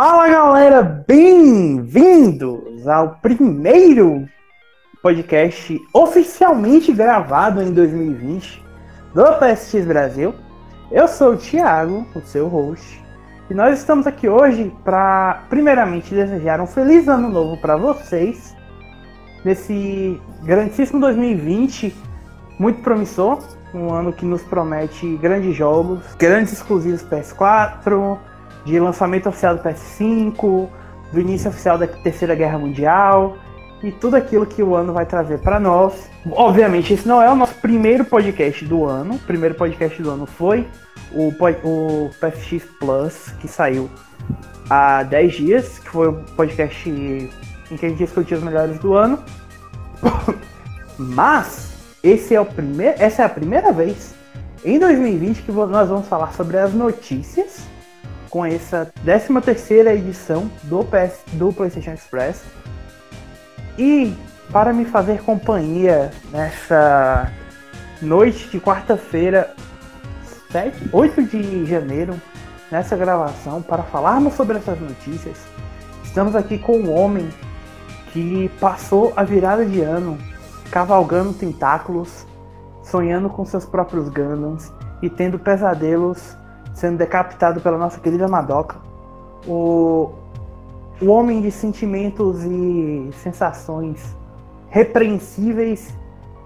Fala galera, bem-vindos ao primeiro podcast oficialmente gravado em 2020 do PSX Brasil. Eu sou o Thiago, o seu host, e nós estamos aqui hoje para, primeiramente, desejar um feliz ano novo para vocês nesse grandíssimo 2020, muito promissor, um ano que nos promete grandes jogos, grandes exclusivos PS4, de lançamento oficial do PS5, do início oficial da Terceira Guerra Mundial e tudo aquilo que o ano vai trazer para nós. Obviamente, esse não é o nosso primeiro podcast do ano. O primeiro podcast do ano foi o, o PSX Plus, que saiu há 10 dias, que foi o podcast em que a gente discutiu os melhores do ano. Mas esse é o primeiro, essa é a primeira vez em 2020 que nós vamos falar sobre as notícias com essa 13 terceira edição do, PS, do PlayStation Express. E para me fazer companhia nessa noite de quarta-feira, 8 de janeiro, nessa gravação, para falarmos sobre essas notícias, estamos aqui com um homem que passou a virada de ano cavalgando tentáculos, sonhando com seus próprios Gundams e tendo pesadelos sendo decapitado pela nossa querida Madoka. O, o homem de sentimentos e sensações repreensíveis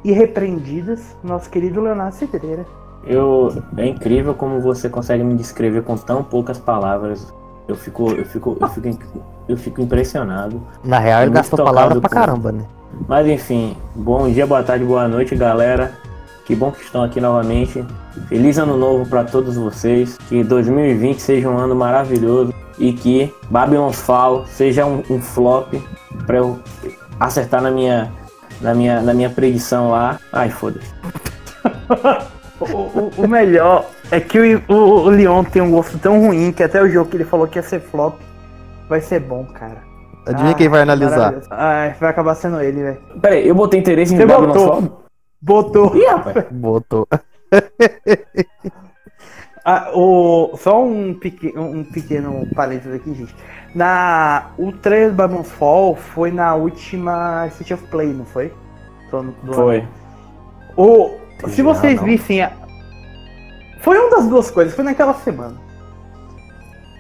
e repreendidas, nosso querido Leonardo Cidreira. Eu, é incrível como você consegue me descrever com tão poucas palavras. Eu fico, eu fico, eu fico, eu fico impressionado. Na real, ele gastou palavras pra caramba, né? Mas enfim, bom dia, boa tarde, boa noite, galera. Que bom que estão aqui novamente. Feliz ano novo para todos vocês. Que 2020 seja um ano maravilhoso e que Babylon's Fall seja um, um flop para eu acertar na minha na minha na minha predição lá. Ai, foda-se. o, o, o, melhor é que o, o, o Leon tem um gosto tão ruim que até o jogo que ele falou que ia ser flop vai ser bom, cara. Adivinha ah, quem vai analisar? Ah, vai acabar sendo ele, velho. Peraí, eu botei interesse em Você Babylon's Fall? Botou. Ih, rapaz. Botou. ah, o, só um, pequeno, um pequeno parênteses aqui, gente. Na, o trailer do Babylon's Fall foi na última State of Play, não foi? Do foi. O, se vocês não. vissem. A, foi uma das duas coisas, foi naquela semana.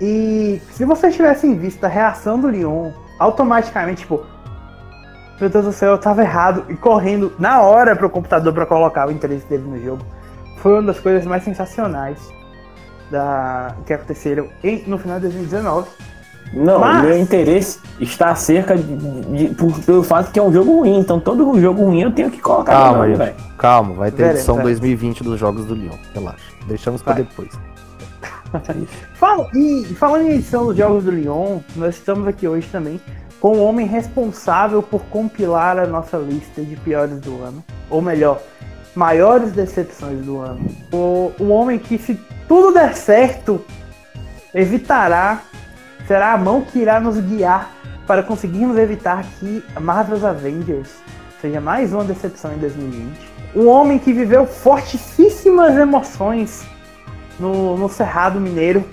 E se vocês tivessem visto a reação do Leon, automaticamente, tipo, meu Deus do céu, eu tava errado. E correndo na hora pro computador para colocar o interesse dele no jogo. Foi uma das coisas mais sensacionais da, que aconteceram em, no final de 2019. Não, Mas... meu interesse está acerca de, de, por, pelo fato que é um jogo ruim. Então todo jogo ruim eu tenho que colocar. Calma, velho. Calma, vai ter edição 2020 dos jogos do Leon. Relaxa. Deixamos para depois. Fala, e falando em edição dos jogos do Leon, nós estamos aqui hoje também com o homem responsável por compilar a nossa lista de piores do ano. Ou melhor, maiores decepções do ano. O, o homem que, se tudo der certo, evitará, será a mão que irá nos guiar para conseguirmos evitar que Marvel's Avengers seja mais uma decepção em 2020. Um homem que viveu fortíssimas emoções no, no Cerrado Mineiro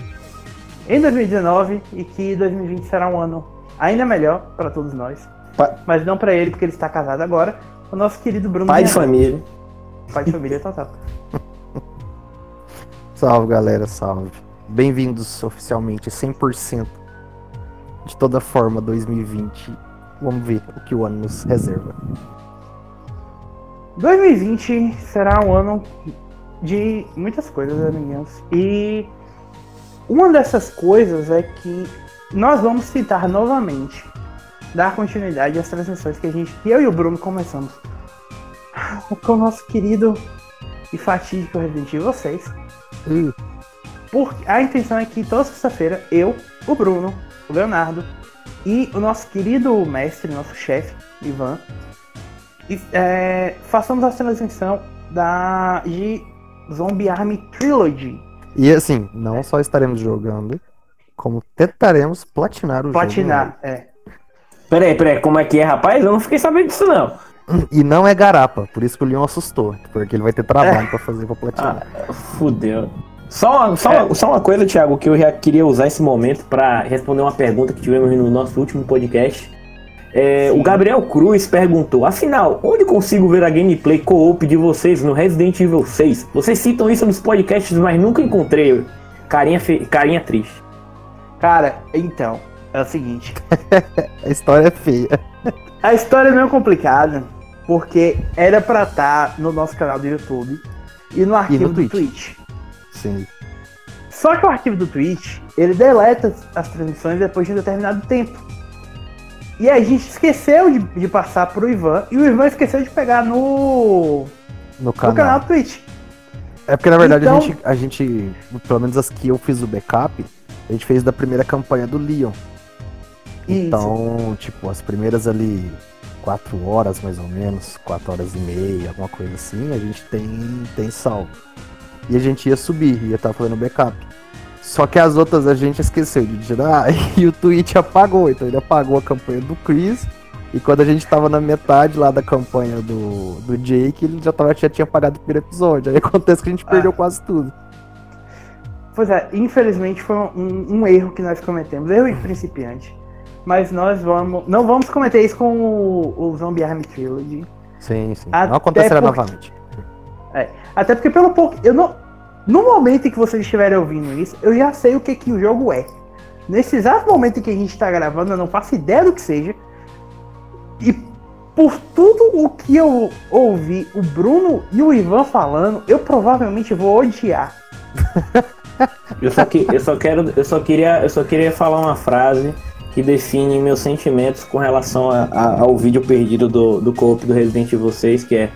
em 2019 e que 2020 será um ano ainda melhor para todos nós. Pa... Mas não para ele, porque ele está casado agora. O nosso querido Bruno. Pai de família. Pai de família total. salve, galera, salve. Bem-vindos oficialmente 100% de toda forma 2020. Vamos ver o que o ano nos reserva. 2020 será um ano de muitas coisas, amiguinhos. E uma dessas coisas é que nós vamos citar novamente, dar continuidade às transmissões que a gente, que eu e o Bruno começamos com o nosso querido e fatídico Resident Evil 6. Hum. Porque a intenção é que toda sexta-feira eu, o Bruno, o Leonardo e o nosso querido mestre, nosso chefe, Ivan, é, façamos a transmissão da, de Zombie Army Trilogy. E assim, não só estaremos jogando, como tentaremos platinar o platinar, jogo. Platinar, é. Peraí, peraí, como é que é, rapaz? Eu não fiquei sabendo disso, não. E não é garapa, por isso que o Leon assustou, porque ele vai ter trabalho é. pra fazer pra platinar. Ah, fudeu. Só, uma, só, É. uma, só uma coisa, Thiago, que eu já queria usar esse momento para responder uma pergunta que tivemos no nosso último podcast. É, o Gabriel Cruz perguntou: Afinal, onde consigo ver a gameplay co-op de vocês no Resident Evil 6? Vocês citam isso nos podcasts, mas nunca encontrei. Carinha, fe... Carinha triste. Cara, então, é o seguinte. A história é feia. A história não é complicada, porque era pra estar no nosso canal do YouTube e no arquivo do Twitch. Twitch. Sim. Só que o arquivo do Twitch, ele deleta as- transmissões depois de um determinado tempo. E a gente esqueceu de, de passar pro Ivan, e o Ivan esqueceu de pegar no, No no canal. canal do Twitch. É porque na verdade Então- a, gente, a gente, pelo menos as que eu fiz o backup, a gente fez da primeira campanha do Leon. Isso. Então, tipo, as primeiras ali, quatro horas mais ou menos, quatro horas e meia, alguma coisa assim, a gente tem, tem salvo. E a gente ia subir, ia estar fazendo backup. Só que as outras a gente esqueceu de tirar e o Twitch apagou. Então ele apagou a campanha do Chris. E quando a gente tava na metade lá da campanha do, do Jake, ele já, tava, já tinha apagado o primeiro episódio. Aí acontece que a gente Ah. perdeu quase tudo. Pois é, infelizmente foi um, um erro que nós cometemos, erro de principiante. Mas nós vamos. Não vamos cometer isso com o, o Zombie Army Trilogy. Sim, sim. Até Não acontecerá porque- novamente. Até porque pelo pouco. Eu não. No momento em que vocês estiverem ouvindo isso, eu já sei o que, que o jogo é. Nesse exato momento em que a gente tá gravando, eu não faço ideia do que seja. E por tudo o que eu ouvi o Bruno e o Ivan falando, eu provavelmente vou odiar. Eu só, que, eu só quero, eu só queria, eu só queria falar uma frase que define meus sentimentos com relação a- a- ao vídeo perdido do, do co-op do Resident Evil 6, que é,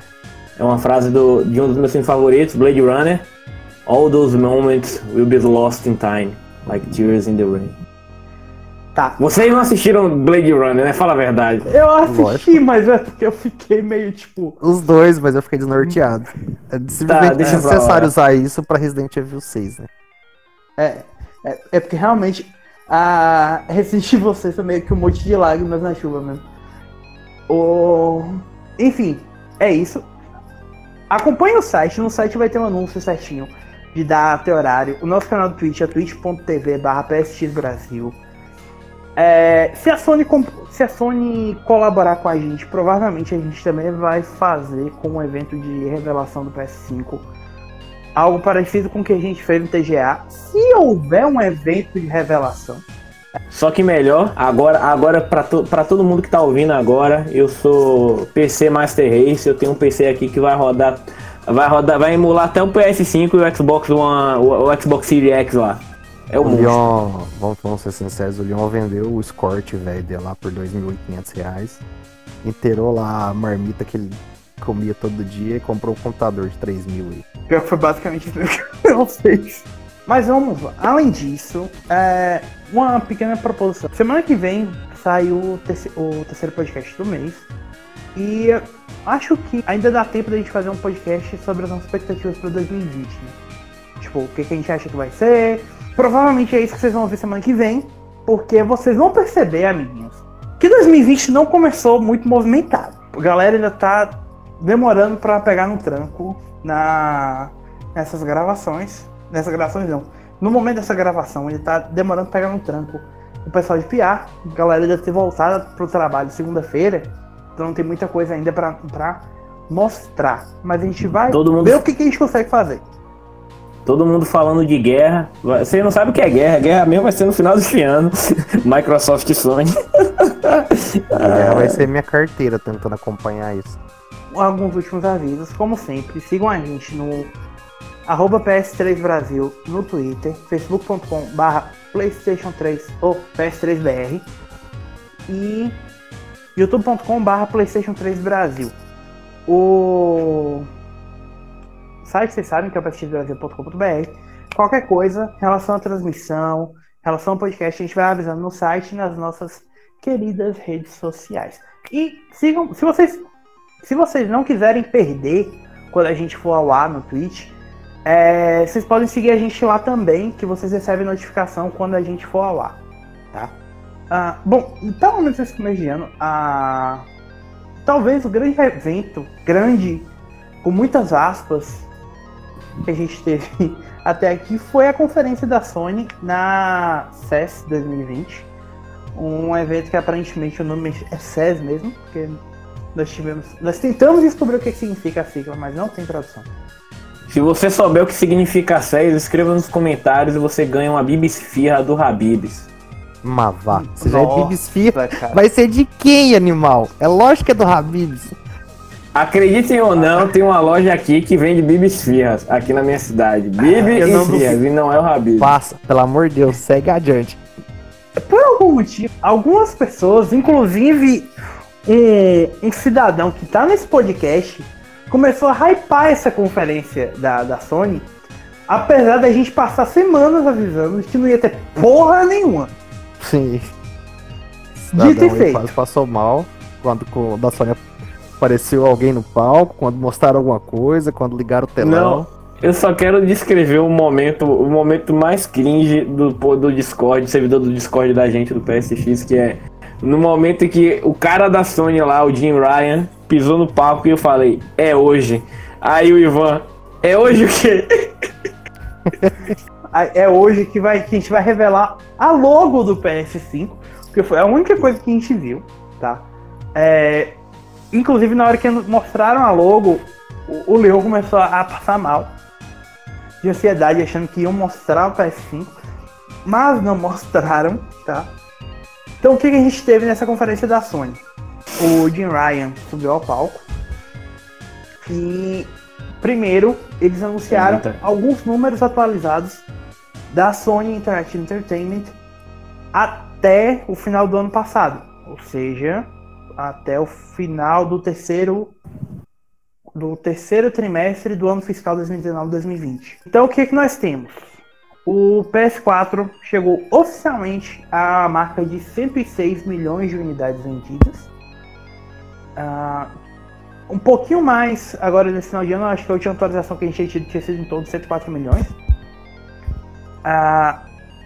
é uma frase do, de um dos meus filmes favoritos, Blade Runner. All those moments will be lost in time, like tears in the rain. Tá. Vocês não assistiram Blade Runner, né? Fala a verdade. Eu assisti, Lógico. mas é porque eu fiquei meio tipo. Os dois, mas eu fiquei desnorteado. É simplesmente deixa pra necessário lá. usar isso pra Resident Evil 6, né? É, é, é porque realmente a Resident Evil 6 foi meio que um monte de lágrimas na chuva mesmo. O... Enfim, é isso. Acompanhe o site, no site vai ter um anúncio certinho de data e horário. O nosso canal do Twitch é twitch.tv barra psxbrasil. É, se, a Sony se a Sony colaborar com a gente, provavelmente a gente também vai fazer com um evento de revelação do PS5 algo parecido com o que a gente fez no TGA. Se houver um evento de revelação, Só que melhor, agora, agora para to, pra todo mundo que tá ouvindo agora, eu sou PC Master Race, eu tenho um PC aqui que vai rodar, vai rodar, vai emular até o PS5 e o Xbox One, o, o Xbox Series X lá. É o O monstro. Leon, vamos, vamos ser sinceros, o Leon vendeu o Escort velho dele lá por 2.500 reais. Inteirou lá a marmita que ele comia todo dia e comprou um computador de 3 mil pior que foi basicamente isso que eu fiz. Mas vamos lá. Além disso, é, uma pequena proposição. Semana que vem sai o, terce- o terceiro podcast do mês. E acho que ainda dá tempo da gente fazer um podcast sobre as nossas expectativas para 2020, né? Tipo, o que, que a gente acha que vai ser. Provavelmente é isso que vocês vão ouvir semana que vem. Porque vocês vão perceber, amiguinhos, que 2020 não começou muito movimentado. A galera ainda tá demorando para pegar no tranco na nessas gravações. Nessas gravações não. No momento dessa gravação, ele tá demorando pra pegar no tranco. O pessoal de PR, a galera deve ter voltado pro trabalho segunda-feira. Então não tem muita coisa ainda pra, pra mostrar. Mas a gente vai Todo mundo- ver o que, que a gente consegue fazer. Todo mundo falando de guerra. Você não sabe o que é guerra. Guerra mesmo vai ser no final desse ano. Microsoft e Sony. É, vai ser minha carteira tentando acompanhar isso. Alguns últimos avisos. Como sempre, sigam a gente no arroba PS3 Brasil no Twitter, facebook.com barra Playstation 3 ou PS3BR e youtube.com barra Playstation 3 Brasil. O site vocês sabem que é o ps3brasil.com.br. Qualquer coisa, relação à transmissão, relação ao podcast, a gente vai avisando no site e nas nossas queridas redes sociais. E sigam, se vocês se vocês não quiserem perder quando a gente for ao ar no Twitch, é, vocês podem seguir a gente lá também, que vocês recebem notificação quando a gente for ao ar, tá? Ah, bom, e pelo menos esse começo de ano, ah, talvez o grande evento, grande, com muitas aspas, que a gente teve até aqui foi a conferência da Sony na CES 2020. Um evento que aparentemente o nome é CES mesmo, porque nós tivemos. Nós tentamos descobrir o que significa a sigla, mas não tem tradução. Se você souber o que significa CES, escreva nos comentários e você ganha uma bibisfirra do Habibs. Mavá. Você já é bibisfirra. cara. Vai ser de quem, animal? É lógico que é do Habibs. Acreditem ou não, tem uma loja aqui que vende bibisfirras aqui na minha cidade. Bibi eu não e Fias, e não é o Habib. Passa, pelo amor de Deus, segue adiante. Por algum motivo, algumas pessoas, inclusive um, um cidadão que tá nesse podcast, começou a hypar essa conferência da, da Sony, apesar da gente passar semanas avisando que não ia ter porra nenhuma. Sim. Dito e feito. quase passou mal quando com, da Sony apareceu alguém no palco, quando mostraram alguma coisa, quando ligaram o telão. Não, eu só quero descrever o momento, o momento mais cringe do, do Discord, servidor do Discord da gente do PSX, que é no momento que o cara da Sony lá, o Jim Ryan, pisou no palco e eu falei, é hoje. Aí o Ivan, é hoje o quê? É hoje que, vai, que a gente vai revelar a logo do PS5, que foi a única coisa que a gente viu, tá? É, inclusive, na hora que mostraram a logo, o, o Leon começou a passar mal de ansiedade, achando que iam mostrar o PS5, mas não mostraram, tá? Então, o que, que a gente teve nessa conferência da Sony? O Jim Ryan subiu ao palco e, primeiro, eles anunciaram Eita. alguns números atualizados da Sony Interactive Entertainment até o final do ano passado, ou seja, até o final do terceiro do terceiro trimestre do ano fiscal 2019-2020. Então o que que nós temos? O PS4 chegou oficialmente à marca de 106 milhões de unidades vendidas. Ah, um pouquinho mais agora nesse final de ano, acho que a última atualização que a gente tinha tido tinha sido em torno de 104 milhões. Ah,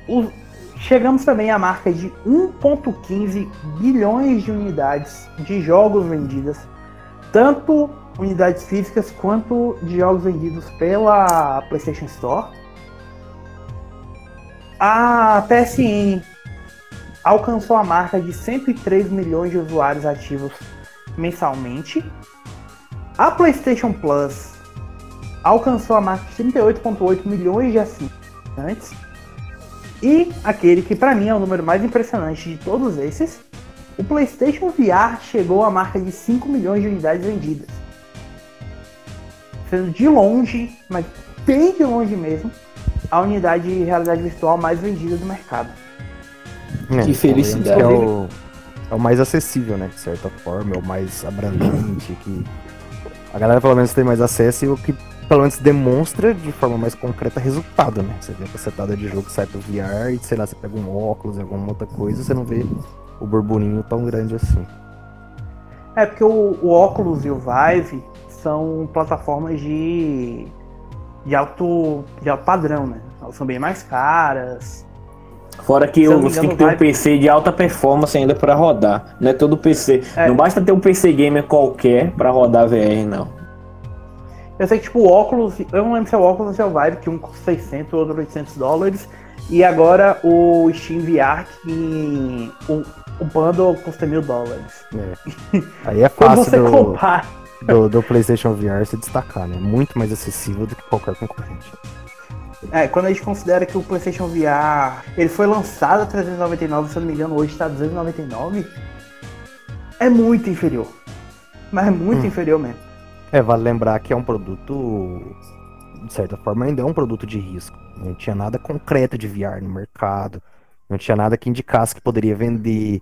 o- chegamos também à marca de 1,15 bilhões de unidades de jogos vendidas, tanto unidades físicas quanto de jogos vendidos pela PlayStation Store. A PSN alcançou a marca de 103 milhões de usuários ativos mensalmente. A PlayStation Plus alcançou a marca de 38,8 milhões de assinantes. E aquele que para mim é o número mais impressionante de todos esses, o PlayStation VR chegou à marca de 5 milhões de unidades vendidas. Sendo de longe, mas bem de longe mesmo, a unidade de realidade virtual mais vendida do mercado. É, Que felicidade. É o, é o mais acessível, né? De certa forma, é o mais abrangente, que a galera pelo menos tem mais acesso e o que pelo menos demonstra de forma mais concreta resultado, né? Você vê a cacetada de jogo que sai pro VR e sei lá, você pega um óculos, alguma outra coisa, você não vê o burburinho tão grande assim. É porque o, o Oculus e o Vive são plataformas de, de, alto, de alto padrão, né? Elas são bem mais caras. Fora que Se eu você tem que ter um PC de alta performance ainda pra rodar. Não é todo PC. É. Não basta ter um PC gamer qualquer pra rodar VR, não. Eu sei que tipo o Oculus, eu não lembro se é o Oculus ou é o Vive, que um custa 600, outro 800 dólares. E agora o Steam VR, que o, o bundle custa mil dólares. É. Aí é Quando fácil você do, compara do, do PlayStation VR se destacar, né? Muito mais acessível do que qualquer concorrente. É, quando a gente considera que o PlayStation VR ele foi lançado a 399, se eu não me engano, hoje está 299, é muito inferior. Mas é muito Hum. inferior mesmo. É, vale lembrar que é um produto, de certa forma, ainda é um produto de risco. Não tinha nada concreto de VR no mercado, não tinha nada que indicasse que poderia vender.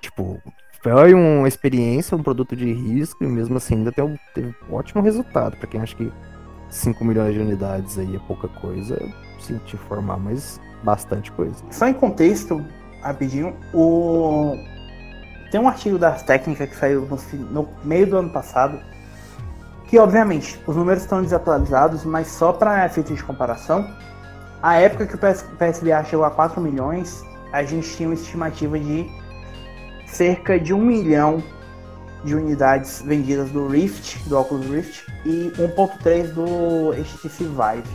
Tipo, foi uma experiência, um produto de risco, e mesmo assim ainda teve, teve um ótimo resultado. Pra quem acha que 5 milhões de unidades aí é pouca coisa, sim, te informar, mas bastante coisa. Só em contexto, rapidinho, o... tem um artigo das técnicas que saiu no, meio do ano passado, que obviamente os números estão desatualizados, mas só para efeito de comparação, a época que o PS, PSVR chegou a 4 milhões, a gente tinha uma estimativa de cerca de 1 milhão de unidades vendidas do Rift, do Oculus Rift, e 1.3 do HTC Vive.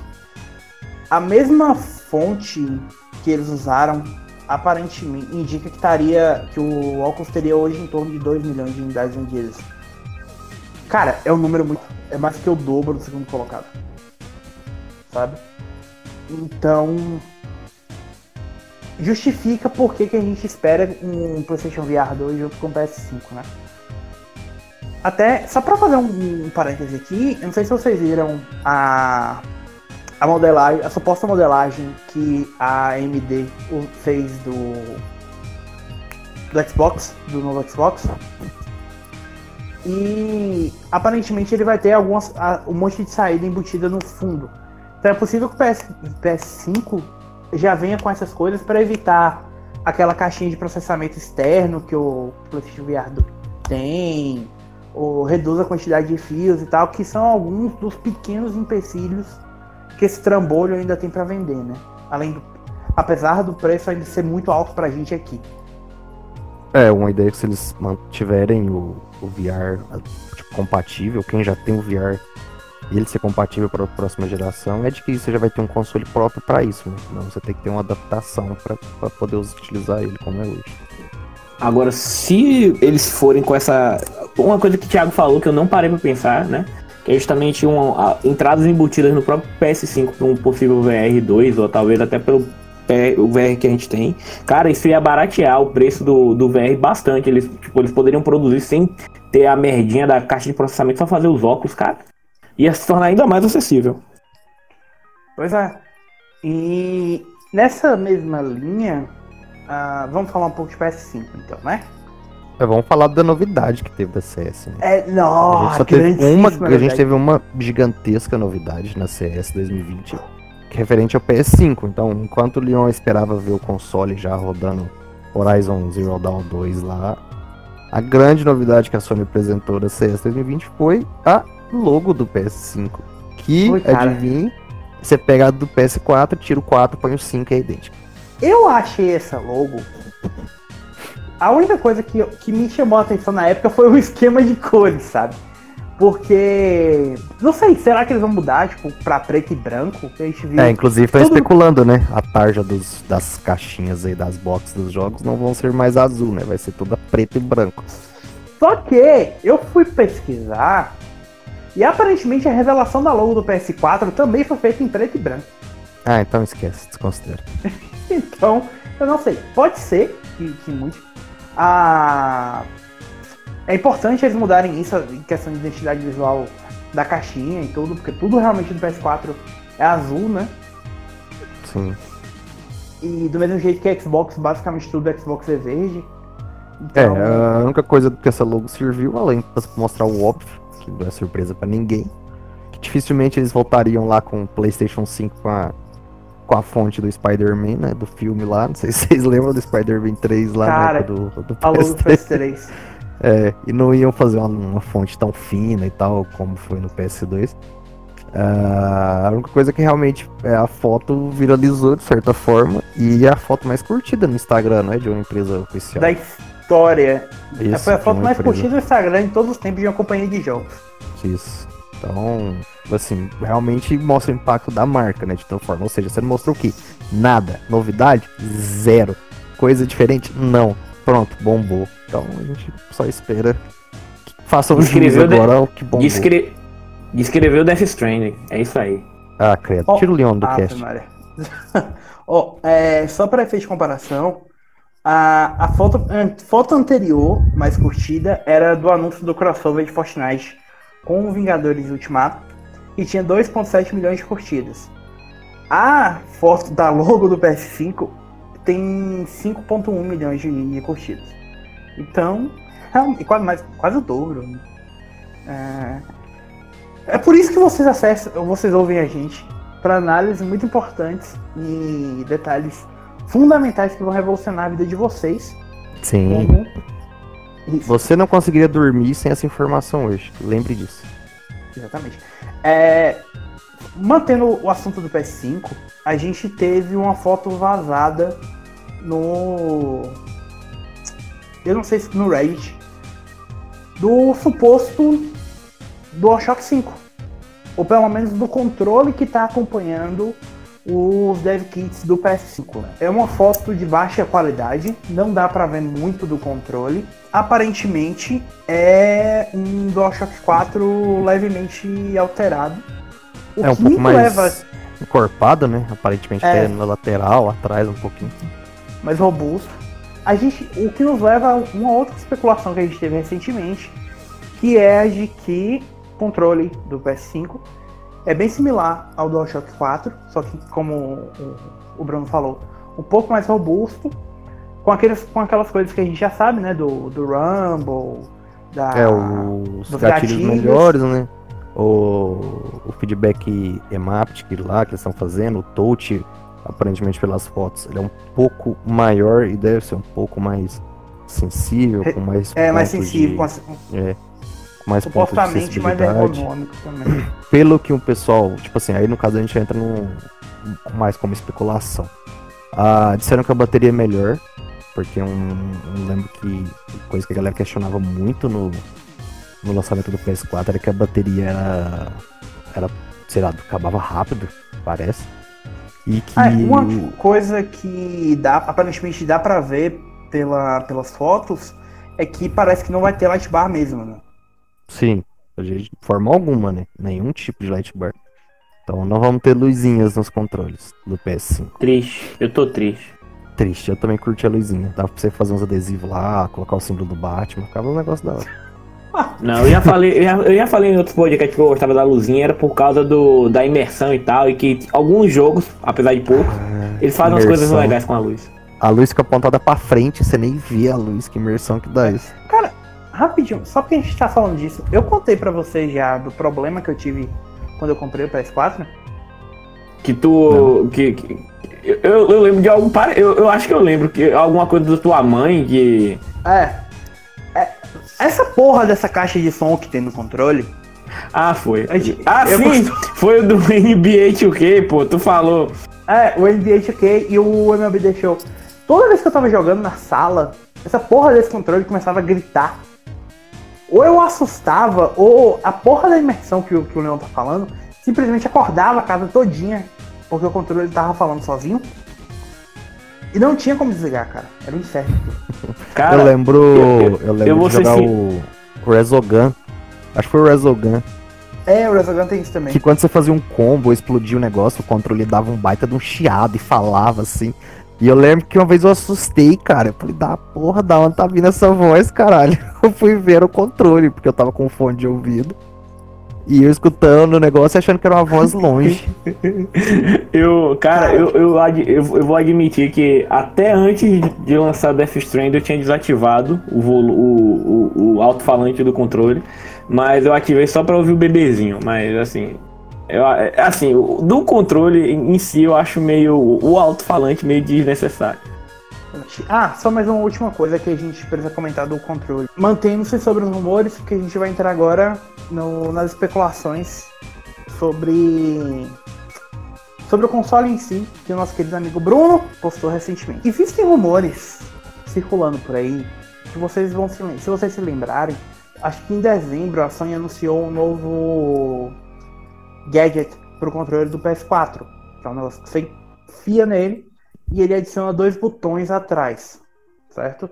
A mesma fonte que eles usaram aparentemente indica que estaria que o Oculus teria hoje em torno de 2 milhões de unidades vendidas. Cara, é um número muito é mais que o dobro do segundo colocado. Sabe? Então, justifica por que, que a gente espera um PlayStation VR 2 junto com o PS5, né? Até, só pra fazer um, um parêntese aqui, eu não sei se vocês viram a, a modelagem, a suposta modelagem que a AMD fez do, do Xbox, do novo Xbox. E aparentemente ele vai ter algumas, um monte de saída embutida no fundo. Então é possível que o PS, PS5 já venha com essas coisas para evitar aquela caixinha de processamento externo que o PlayStation VR tem, ou reduz a quantidade de fios e tal, que são alguns dos pequenos empecilhos que esse trambolho ainda tem para vender, né? Além do, apesar do preço ainda ser muito alto pra gente aqui. É, uma ideia que se eles mantiverem o, o VR tipo, compatível, quem já tem o VR ele ser compatível para a próxima geração, é de que você já vai ter um console próprio para isso, né? Não, você tem que ter uma adaptação para poder utilizar ele como é hoje. Agora, se eles forem com essa. Uma coisa que o Thiago falou que eu não parei para pensar, né? Que é justamente uma, entradas embutidas no próprio PS5 para um possível VR2, ou talvez até pelo o VR que a gente tem. Cara, isso ia baratear o preço do, do VR bastante. Eles, tipo, eles poderiam produzir sem ter a merdinha da caixa de processamento, só fazer os óculos, cara ia se tornar ainda mais acessível. Pois é. E nessa mesma linha, uh, vamos falar um pouco de PS5 então, né? É, vamos falar da novidade que teve da CS. Né? É, nossa, a gente, teve uma, a gente teve uma gigantesca novidade na CS 2020, que é referente ao PS5. Então, enquanto o Leon esperava ver o console já rodando Horizon Zero Dawn 2 lá, a grande novidade que a Sony apresentou da CS 2020 foi a logo do PS5. Que, Oi, adivinha, você pega a do PS4, tira o 4, põe o 5 é idêntico. Eu achei essa logo. A única coisa que, que me chamou a atenção na época foi o esquema de cores, sabe? Porque. Não sei, será que eles vão mudar, tipo, pra preto e branco? A gente viu é, inclusive estão tudo... especulando, né? A tarja dos, das caixinhas aí, das boxes dos jogos, não vão ser mais azul, né? Vai ser toda preto e branco. Só que eu fui pesquisar e aparentemente a revelação da logo do PS4 também foi feita em preto e branco. Ah, então esquece, desconsidera. então, eu não sei. Pode ser que, que mude. Ah, é importante eles mudarem isso em questão de identidade visual da caixinha e tudo, porque tudo realmente do PS4 é azul, né? Sim. E do mesmo jeito que a Xbox, basicamente tudo do Xbox é verde. Então... É, a única coisa que essa logo serviu, além de mostrar o óbvio, que não é surpresa para ninguém. Que dificilmente eles voltariam lá com o PlayStation 5 com a, com a fonte do Spider-Man, né? Do filme lá. Não sei se vocês lembram do Spider-Man 3 lá Cara, do, do PS3. PS3. É, e não iam fazer uma, uma, fonte tão fina e tal como foi no PS2. Uh, ah, a única coisa que realmente é a foto viralizou de certa forma e é a foto mais curtida no Instagram, não é? De uma empresa oficial. Da história. Isso, foi a foto mais curtida do Instagram em todos os tempos de uma companhia de jogos. Isso. Então, assim, realmente mostra o impacto da marca, né? De tal forma. Ou seja, você não mostrou o quê? Nada. Novidade? Zero. Coisa diferente? Não. Pronto, bombou. Então a gente só espera que façam um juízo agora o que bombou. Descre... Descreveu Death Stranding. É isso aí. Ah, credo. Oh, Tira o Leon do ah, cast. oh, é, só para efeito de comparação, a, a foto, foto anterior, mais curtida, era do anúncio do crossover de Fortnite com Vingadores Ultimato e tinha 2.7 milhões de curtidas. A foto da logo do PS5 tem 5.1 milhões de curtidas. Então, é quase, mais, quase o dobro. É, é por isso que vocês acessam, vocês ouvem a gente para análises muito importantes e detalhes fundamentais que vão revolucionar a vida de vocês. Sim. Você não conseguiria dormir sem essa informação hoje. Lembre disso. Exatamente. É, mantendo o assunto do PS5, a gente teve uma foto vazada no. Eu não sei se no Reddit. do suposto DualShock 5. Ou pelo menos do controle que está acompanhando os dev kits do PS5. É uma foto de baixa qualidade, não dá para ver muito do controle. Aparentemente é um DualShock 4 levemente alterado. O é um pouco mais leva... encorpado, né? Aparentemente é. na lateral, atrás um pouquinho. Mais robusto. A gente, o que nos leva a uma outra especulação que a gente teve recentemente, que é a de que o controle do PS5 é bem similar ao DualShock 4, só que como o Bruno falou, um pouco mais robusto, com, aqueles, com aquelas coisas que a gente já sabe, né? Do, do Rumble, da, é, os gatilhos, gatilhos melhores, né? O, o feedback emaptic lá que eles estão fazendo, o touch, aparentemente pelas fotos, ele é um pouco maior e deve ser um pouco mais sensível, com mais É, mais sensível, de, com... é, mais supostamente mais ergonômico também. Pelo que o pessoal, tipo assim, aí no caso a gente entra no mais como especulação. Ah, disseram que a bateria é melhor, porque eu, eu lembro que coisa que a galera questionava muito no, no lançamento do PS4 era que a bateria era, era sei lá, acabava rápido, parece. E que. Ah, uma coisa que dá, aparentemente dá pra ver pela, pelas fotos é que parece que não vai ter light bar mesmo, né? Sim, de forma alguma, né? Nenhum tipo de light bar. Então não vamos ter luzinhas nos controles do PS5. Triste, eu tô triste. Triste, eu também curti a luzinha. Dava pra você fazer uns adesivos lá, colocar o símbolo do Batman, ficava um negócio da hora. Não, eu já falei, eu já, eu já falei em outros podcasts que eu gostava da luzinha, era por causa do, da imersão e tal, e que alguns jogos, apesar de poucos, ah, eles fazem imersão. umas coisas legais com a luz. A luz fica apontada pra frente, você nem vê a luz, que imersão que dá isso. Rapidinho, só porque a gente tá falando disso, eu contei para vocês já do problema que eu tive quando eu comprei o PS4. Que tu. Que, que, eu, eu lembro de algum. Eu, eu acho que eu lembro que alguma coisa da tua mãe que. É. é essa porra dessa caixa de som que tem no controle. Ah, foi. Gente, ah, sim! Foi o do NBA 2K, pô, tu falou. É, o NBA 2K e o MLB Show. Toda vez que eu tava jogando na sala, essa porra desse controle começava a gritar ou eu assustava, ou a porra da imersão que o, que o Leon tá falando, simplesmente acordava a casa todinha, porque o controle tava falando sozinho. E não tinha como desligar, cara. Era um inferno. Cara, eu lembro. Eu, eu lembro eu de jogar o, o Resogun. Acho que foi o Resogun. É, o Resogun tem isso também. Que quando você fazia um combo, explodia o negócio, o controle dava um baita de um chiado e falava assim. E eu lembro que uma vez eu assustei, cara. Eu falei, da porra, da onde tá vindo essa voz, caralho? Eu fui ver o controle, porque eu tava com fone de ouvido. E eu escutando o negócio achando que era uma voz longe. eu, cara, eu, eu, eu, vou admitir que até antes de lançar Death Strand eu tinha desativado o, o, o, o alto-falante do controle. Mas eu ativei só pra ouvir o bebezinho. Mas assim, eu, é, assim, do controle em si eu acho meio. O alto-falante meio desnecessário. Ah, só mais uma última coisa que a gente precisa comentar do controle. Mantendo-se sobre os rumores, porque a gente vai entrar agora no, nas especulações sobre. Sobre o console em si, que o nosso querido amigo Bruno postou recentemente. Existem rumores circulando por aí que vocês vão se, se vocês se lembrarem, acho que em dezembro a Sony anunciou um novo gadget para o controle do PS4. Que é um negócio que você enfia nele e ele adiciona dois botões atrás, certo?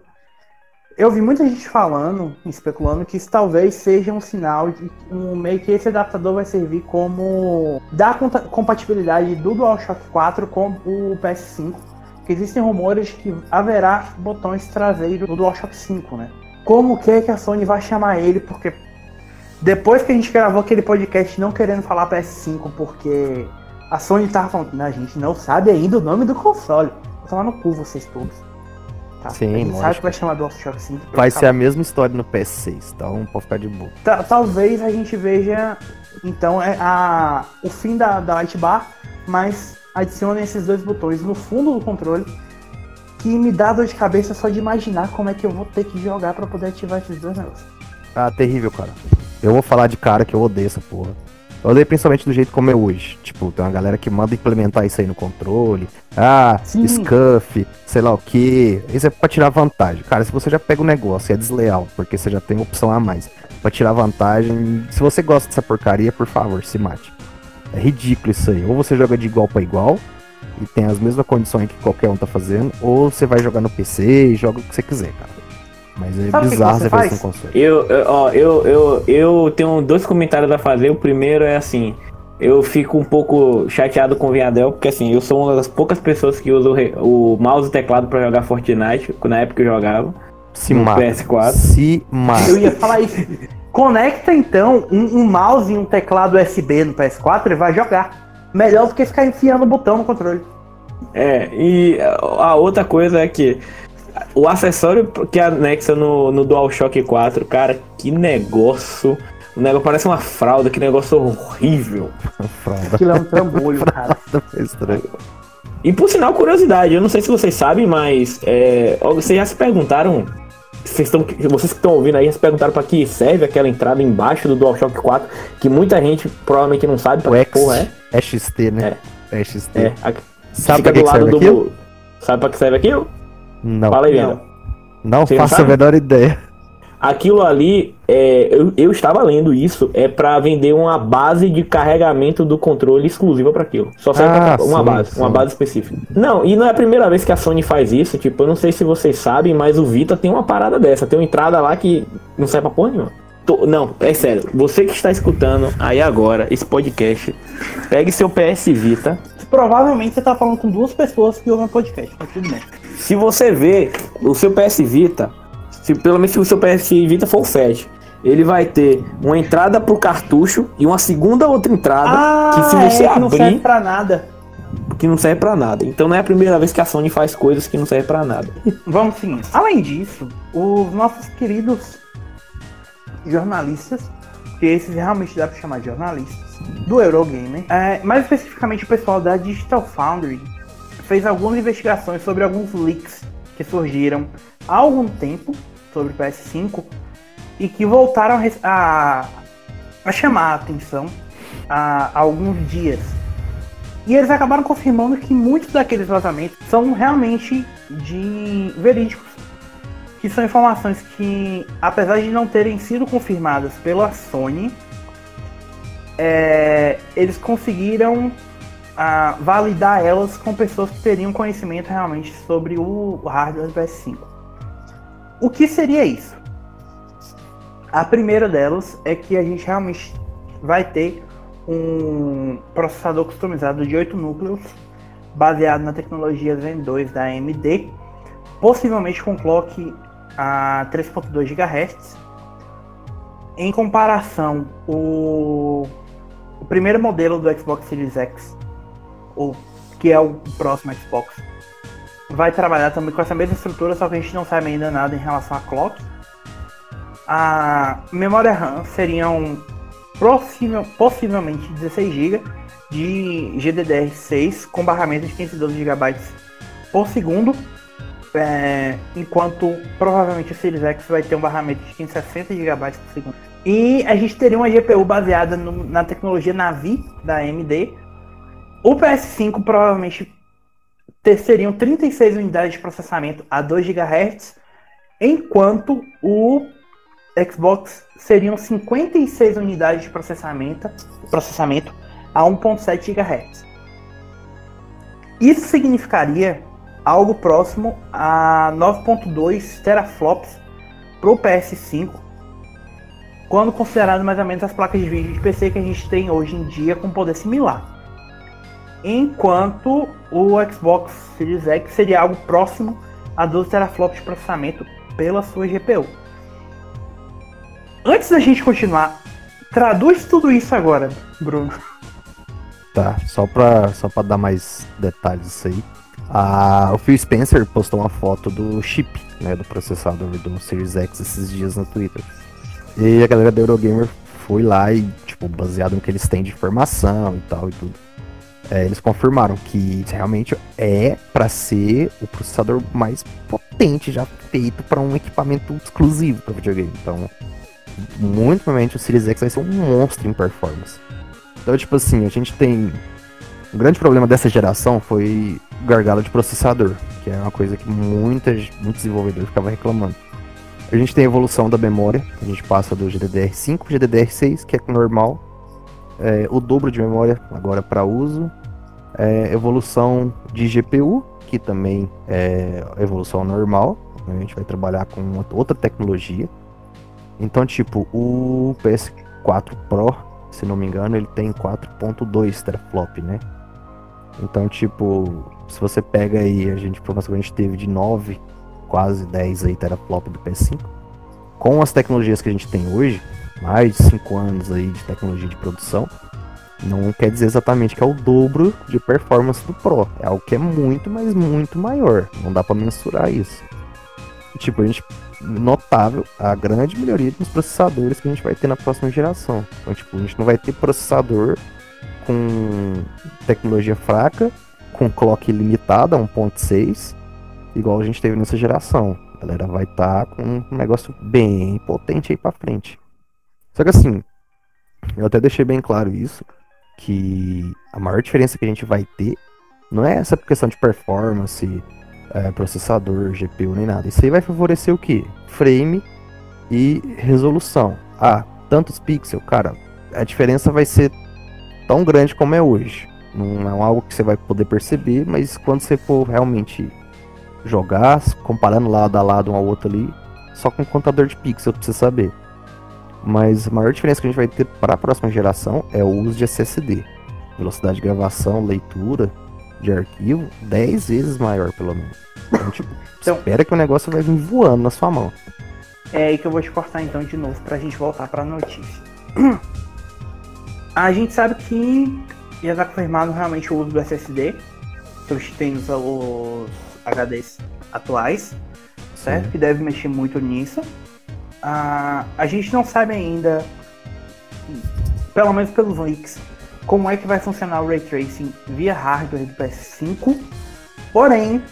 Eu vi muita gente falando, especulando que isso talvez seja um sinal de um meio que esse adaptador vai servir como dar compatibilidade do DualShock 4 com o PS5. Que existem rumores que haverá botões traseiros do DualShock 5, né? Como que, é que a Sony vai chamar ele? Porque depois que a gente gravou aquele podcast não querendo falar PS5 porque a Sony tava falando, a gente não sabe ainda o nome do console. Vou tomar no cu vocês todos. Tá? Sim, a gente sabe que vai chamar DualShock 5. Vai ser a mesma história no PS6, então pode ficar de boa. Talvez a gente veja, então, é a, o fim da, da Light Bar, mas adicione esses dois botões no fundo do controle que me dá dor de cabeça só de imaginar como é que eu vou ter que jogar para poder ativar esses dois negócios. Ah, terrível, cara. Eu vou falar de cara que eu odeio essa porra. Eu odeio principalmente do jeito como é hoje. Tipo, tem uma galera que manda implementar isso aí no controle. Ah, Sim. scuff, sei lá o que. Isso é pra tirar vantagem. Cara, se você já pega o negócio e é desleal, porque você já tem opção a mais. Pra tirar vantagem. Se você gosta dessa porcaria, por favor, se mate. É ridículo isso aí. Ou você joga de igual pra igual e tem as mesmas condições que qualquer um tá fazendo, ou você vai jogar no PC e joga o que você quiser, cara. Mas é Sabe bizarro que você você fazer isso faz? console. Eu, eu, ó, eu, eu, eu tenho dois comentários a fazer. O primeiro é assim. Eu fico um pouco chateado com o Viadel, porque assim, eu sou uma das poucas pessoas que usa o, o mouse e teclado pra jogar Fortnite, na época que eu jogava. Se no mata. PS4. Se mata. Eu ia falar isso. Conecta então um, um mouse e um teclado USB no PS4 e vai jogar. Melhor do que ficar enfiando o botão no controle. É, e a outra coisa é que o acessório que anexa no, no DualShock 4, cara, que negócio. O negócio parece uma fralda, que negócio horrível. Fralda. Aquilo é um trambolho, cara. É estranho. E por sinal, curiosidade, eu não sei se vocês sabem, mas é, vocês já se perguntaram. Vocês, estão, vocês que estão ouvindo aí já se perguntaram pra que serve aquela entrada embaixo do DualShock 4, que muita gente provavelmente não sabe pra O que X porra é. é XT, né? É, XT. É, a- Sabe fica pra que do que lado serve do. aquilo? Sabe pra que serve aquilo? Não. Fala aí, Não. Não faço a menor ideia. Aquilo ali, é, eu, eu estava lendo isso, é pra vender uma base de carregamento do controle exclusiva pra aquilo. Só serve Ah, pra uma sim, base, uma sim. base específica. Não, e não é a primeira vez que a Sony faz isso, tipo, eu não sei se vocês sabem, mas o Vita tem uma parada dessa, tem uma entrada lá que não serve pra porra nenhuma. Tô- não, é sério, você que está escutando aí agora esse podcast, pegue seu PS Vita, Provavelmente você tá falando com duas pessoas que ouvem podcast, mas tudo bem. Se você vê o seu PS Vita, se, pelo menos se o seu PS Vita for o Fat, ele vai ter uma entrada pro cartucho e uma segunda outra entrada Ah, que se você é, que não serve abrir, pra nada. que não serve pra nada. Então não é a primeira vez que a Sony faz coisas que não servem pra nada. Vamos sim. Além disso, os nossos queridos jornalistas, que esses realmente dá pra chamar de jornalistas, do Eurogamer, é, mais especificamente o pessoal da Digital Foundry, fez algumas investigações sobre alguns leaks que surgiram há algum tempo sobre o PS5 e que voltaram a, a- chamar a atenção há alguns dias. E eles acabaram confirmando que muitos daqueles vazamentos são realmente de verídicos. Que são informações que, apesar de não terem sido confirmadas pela Sony, é, eles conseguiram ah, validar elas com pessoas que teriam conhecimento realmente sobre o hardware do PS5. O que seria isso? A primeira delas é que a gente realmente vai ter um processador customizado de 8 núcleos, baseado na tecnologia Zen 2 da AMD, possivelmente com clock a 3.2 GHz. Em comparação, o, o primeiro modelo do Xbox Series X, o, que é o próximo Xbox, vai trabalhar também com essa mesma estrutura, só que a gente não sabe ainda nada em relação a clock. A memória RAM seriam possivel- possivelmente 16 GB de GDDR6 com barramento de 512 GB por segundo, é, enquanto provavelmente o Series X vai ter um barramento de 560 GB por segundo. E a gente teria uma GPU baseada no- na tecnologia Navi da AMD. O PS5 provavelmente ter- seriam 36 unidades de processamento a 2 GHz, enquanto o Xbox seriam 56 unidades de processamento, processamento a 1.7 GHz. Isso significaria algo próximo a 9.2 teraflops para o PS5, quando considerado mais ou menos as placas de vídeo de PC que a gente tem hoje em dia com poder similar. Enquanto o Xbox Series X seria algo próximo a 12 teraflops de processamento pela sua GPU. Antes da gente continuar, traduz tudo isso agora, Bruno. Tá, só pra, só pra dar mais detalhes isso aí. Ah, o Phil Spencer postou uma foto do chip, né, do processador do Series X esses dias no Twitter. E a galera da Eurogamer foi lá e, tipo, baseado no que eles têm de informação e tal e tudo. É, eles confirmaram que realmente é pra ser o processador mais potente já feito para um equipamento exclusivo para videogame. Então, muito provavelmente o Series X vai ser um monstro em performance. Então, tipo assim, a gente tem. O grande problema dessa geração foi gargalo de processador, que é uma coisa que muitas, muitos desenvolvedores ficavam reclamando. A gente tem a evolução da memória, a gente passa do GDDR5 para GDDR6, que é normal, é, o dobro de memória agora para uso, é, evolução de GPU, que também é evolução normal, a gente vai trabalhar com outra tecnologia. Então, tipo, o PS4 Pro, se não me engano, ele tem 4.2 teraflop, né? Então, tipo, se você pega aí, a gente, informação que a gente teve de 9, quase 10 aí teraflop do PS5, com as tecnologias que a gente tem hoje, mais de 5 anos aí de tecnologia de produção, não quer dizer exatamente que é o dobro de performance do Pro. É algo que é muito, mas muito maior. Não dá para mensurar isso. Tipo, a gente notável a grande melhoria nos processadores que a gente vai ter na próxima geração. Então, tipo, a gente não vai ter processador com tecnologia fraca, com clock limitada, 1.6, igual a gente teve nessa geração. A galera vai estar tá com um negócio bem potente aí para frente. Só que assim, eu até deixei bem claro isso, que a maior diferença que a gente vai ter não é essa questão de performance, é, processador, GPU nem nada. Isso aí vai favorecer o que? Frame e resolução. Ah, tantos pixels, cara, a diferença vai ser tão grande como é hoje. Não é algo que você vai poder perceber, mas quando você for realmente jogar, comparando lado a lado um ao outro ali, só com contador de pixels pra você saber. Mas a maior diferença que a gente vai ter para a próxima geração é o uso de SSD. Velocidade de gravação, leitura de arquivo, 10 vezes maior, pelo menos. Então, tipo, então, espera que o negócio vai vir voando na sua mão. É aí que eu vou te cortar então de novo para a gente voltar para a notícia. A gente sabe que já está confirmado realmente o uso do SSD, substituindo os HDs atuais, certo? Sim. Que deve mexer muito nisso. Uh, a gente não sabe ainda, pelo menos pelos leaks, como é que vai funcionar o Ray Tracing via hardware do PS5. Porém,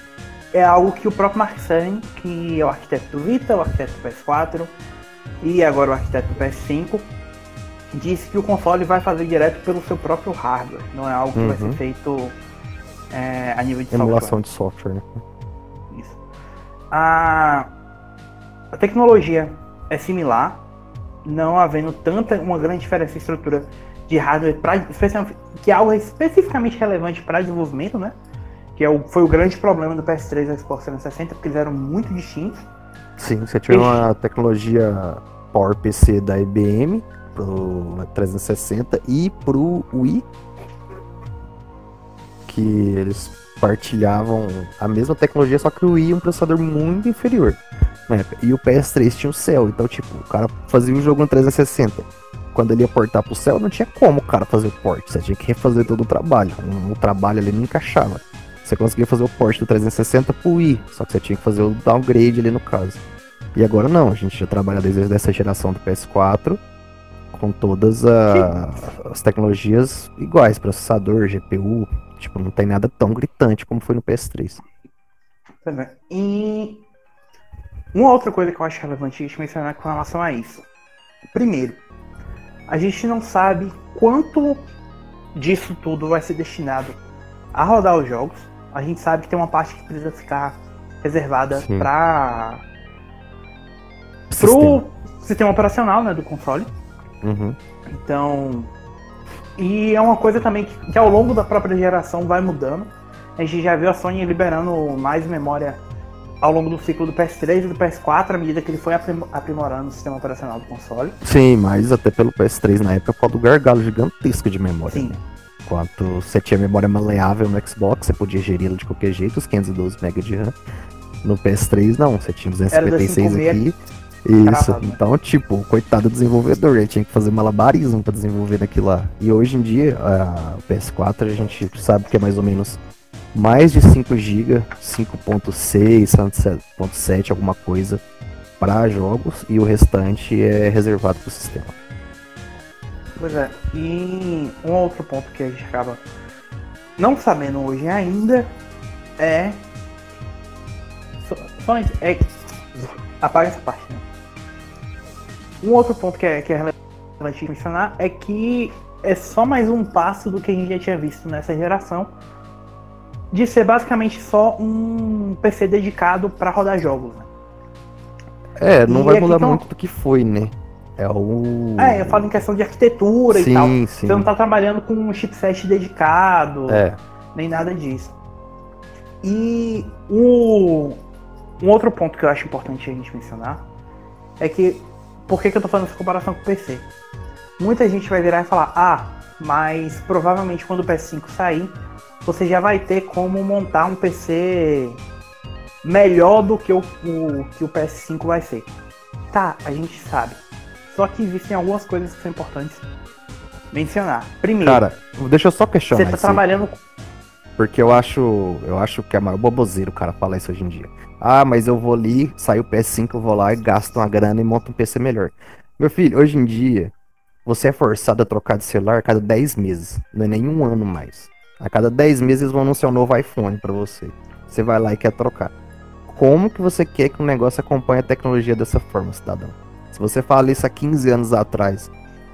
é algo que o próprio Mark Cerny, que é o arquiteto do Vita, o arquiteto do PS4 e agora o arquiteto do PS5, disse que o console vai fazer direto pelo seu próprio hardware, não é algo que uhum. vai ser uhum. feito é, a nível de Emulação software. de software, né? Isso. A, a tecnologia é similar, não havendo tanta uma grande diferença em estrutura de hardware para que é algo especificamente relevante para desenvolvimento, né? Que é o, foi o grande problema do PS3 e Xbox 360, porque eles eram muito distintos. Sim, você tinha uma tecnologia PowerPC da IBM pro 360 e pro Wii que eles partilhavam a mesma tecnologia, só que o Wii é um processador muito inferior. E o PS3 tinha o céu, então tipo, o cara fazia o jogo no 360. Quando ele ia portar pro céu, não tinha como o cara fazer o port. Você tinha que refazer todo o trabalho. O trabalho ali não encaixava. Você conseguia fazer o port do 360 pro Wii, só que você tinha que fazer o downgrade ali no caso. E agora não, a gente já trabalha desde essa geração do PS4 com todas a, as tecnologias iguais, processador, GPU, tipo, não tem nada tão gritante como foi no PS3. E uma outra coisa que eu acho relevante a gente mencionar com relação a isso. Primeiro, a gente não sabe quanto disso tudo vai ser destinado a rodar os jogos. A gente sabe que tem uma parte que precisa ficar reservada para pro sistema operacional né, do console. Uhum. Então, e é uma coisa também que, que, ao longo da própria geração vai mudando. A gente já viu a Sony liberando mais memória ao longo do ciclo do PS3 e do PS4, à medida que ele foi aprimorando o sistema operacional do console. Sim, mas até pelo PS3 na época, por causa do gargalo gigantesco de memória. Sim. Né? Enquanto você tinha memória maleável no Xbox, você podia gerir de qualquer jeito, os 512 MB de RAM. No PS3 não, você tinha 256 aqui. Isso, né? então, tipo, coitado do desenvolvedor, ele tinha que fazer malabarismo para desenvolver aquilo lá. E hoje em dia, a PS4 a gente sabe que é mais ou menos mais de 5 GB, 5.6, 5.7, alguma coisa para jogos e o restante é reservado para o sistema. Pois é, e um outro ponto que a gente acaba não sabendo hoje ainda é. Só, é apaga essa parte, né? Um outro ponto que é, que é relevante mencionar é que é só mais um passo do que a gente já tinha visto nessa geração. De ser basicamente só um PC dedicado para rodar jogos. Né? É, não e vai mudar muito do que foi, né? É o. É, eu falo em questão de arquitetura sim, e tal. Sim. Você não tá trabalhando com um chipset dedicado, é. nem nada disso. E o, um outro ponto que eu acho importante a gente mencionar é que por que, que eu tô fazendo essa comparação com o PC? Muita gente vai virar e falar, ah, mas provavelmente quando o PS5 sair, você já vai ter como montar um PC melhor do que o, o, que o PS5 vai ser. Tá, a gente sabe. Só que existem algumas coisas que são importantes mencionar. Primeiro, cara, deixa eu só questionar. Você tá trabalhando porque eu acho, eu acho que é maior boboseiro o cara falar isso hoje em dia. Ah, mas eu vou ali, saio o PS5, eu vou lá e gasto uma grana e monto um PC melhor. Meu filho, hoje em dia, você é forçado a trocar de celular a cada 10 meses. Não é nenhum ano mais. A cada 10 meses eles vão anunciar um novo iPhone para você. Você vai lá e quer trocar. Como que você quer que o negócio acompanhe a tecnologia dessa forma, cidadão? Se você fala isso há 15 anos atrás,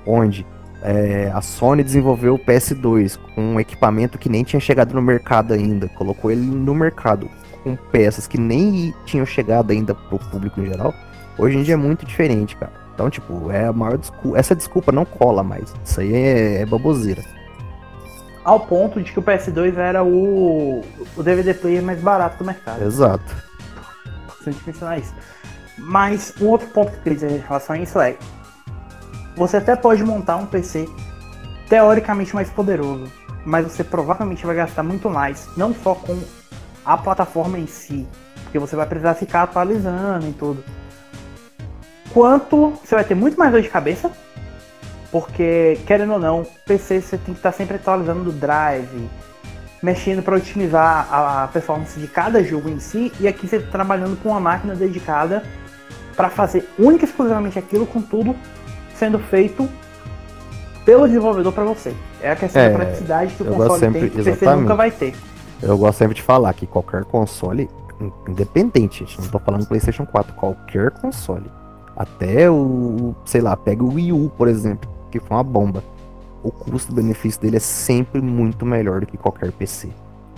onde é, a Sony desenvolveu o PS2 com um equipamento que nem tinha chegado no mercado ainda, colocou ele no mercado com peças que nem tinham chegado ainda pro público em geral. Hoje em dia é muito diferente, cara. Então, tipo, é a maior desculpa. Essa desculpa não cola mais. Isso aí é, é baboseira. Ao ponto de que o PS2 era o, o DVD player mais barato do mercado. Exato. Sem mencionar isso. Mas um outro ponto que eu queria dizer em relação a isso é você até pode montar um PC teoricamente mais poderoso, mas você provavelmente vai gastar muito mais, não só com a plataforma em si, porque você vai precisar ficar atualizando e tudo. Quanto você vai ter muito mais dor de cabeça, porque querendo ou não, PC você tem que estar sempre atualizando o drive, mexendo para otimizar a performance de cada jogo em si, e aqui você está trabalhando com uma máquina dedicada para fazer única e exclusivamente aquilo com tudo sendo feito pelo desenvolvedor para você. É a questão é, da praticidade que o console sempre, tem que o PC nunca vai ter. Eu gosto sempre de falar que qualquer console, independente, não tô falando PlayStation 4, qualquer console, até o, sei lá, pega o Wii U, por exemplo, que foi uma bomba. O custo-benefício dele é sempre muito melhor do que qualquer PC.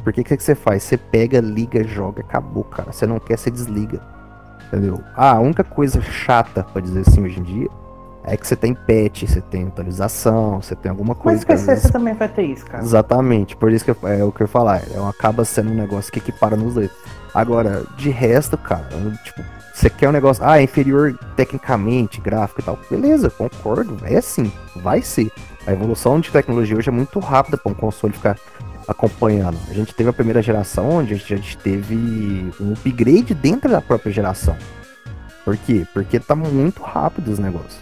Porque o que, que você faz? Você pega, liga, joga, acabou, cara. Você não quer, você desliga. Entendeu? Ah, a única coisa chata, pra dizer assim, hoje em dia, é que você tem patch, você tem atualização, você tem alguma coisa. Mas PC vezes... você também vai ter isso, cara. Exatamente, por isso que eu, é o que eu ia falar. É, acaba sendo um negócio que equipara nos dois. Agora, de resto, cara, tipo, você quer um negócio, ah, é inferior tecnicamente, gráfico e tal. Beleza, concordo, é assim, vai ser. A evolução de tecnologia hoje é muito rápida para um console ficar acompanhando. A gente teve a primeira geração, onde a gente teve um upgrade dentro da própria geração. Por quê? Porque tá muito rápido os negócios.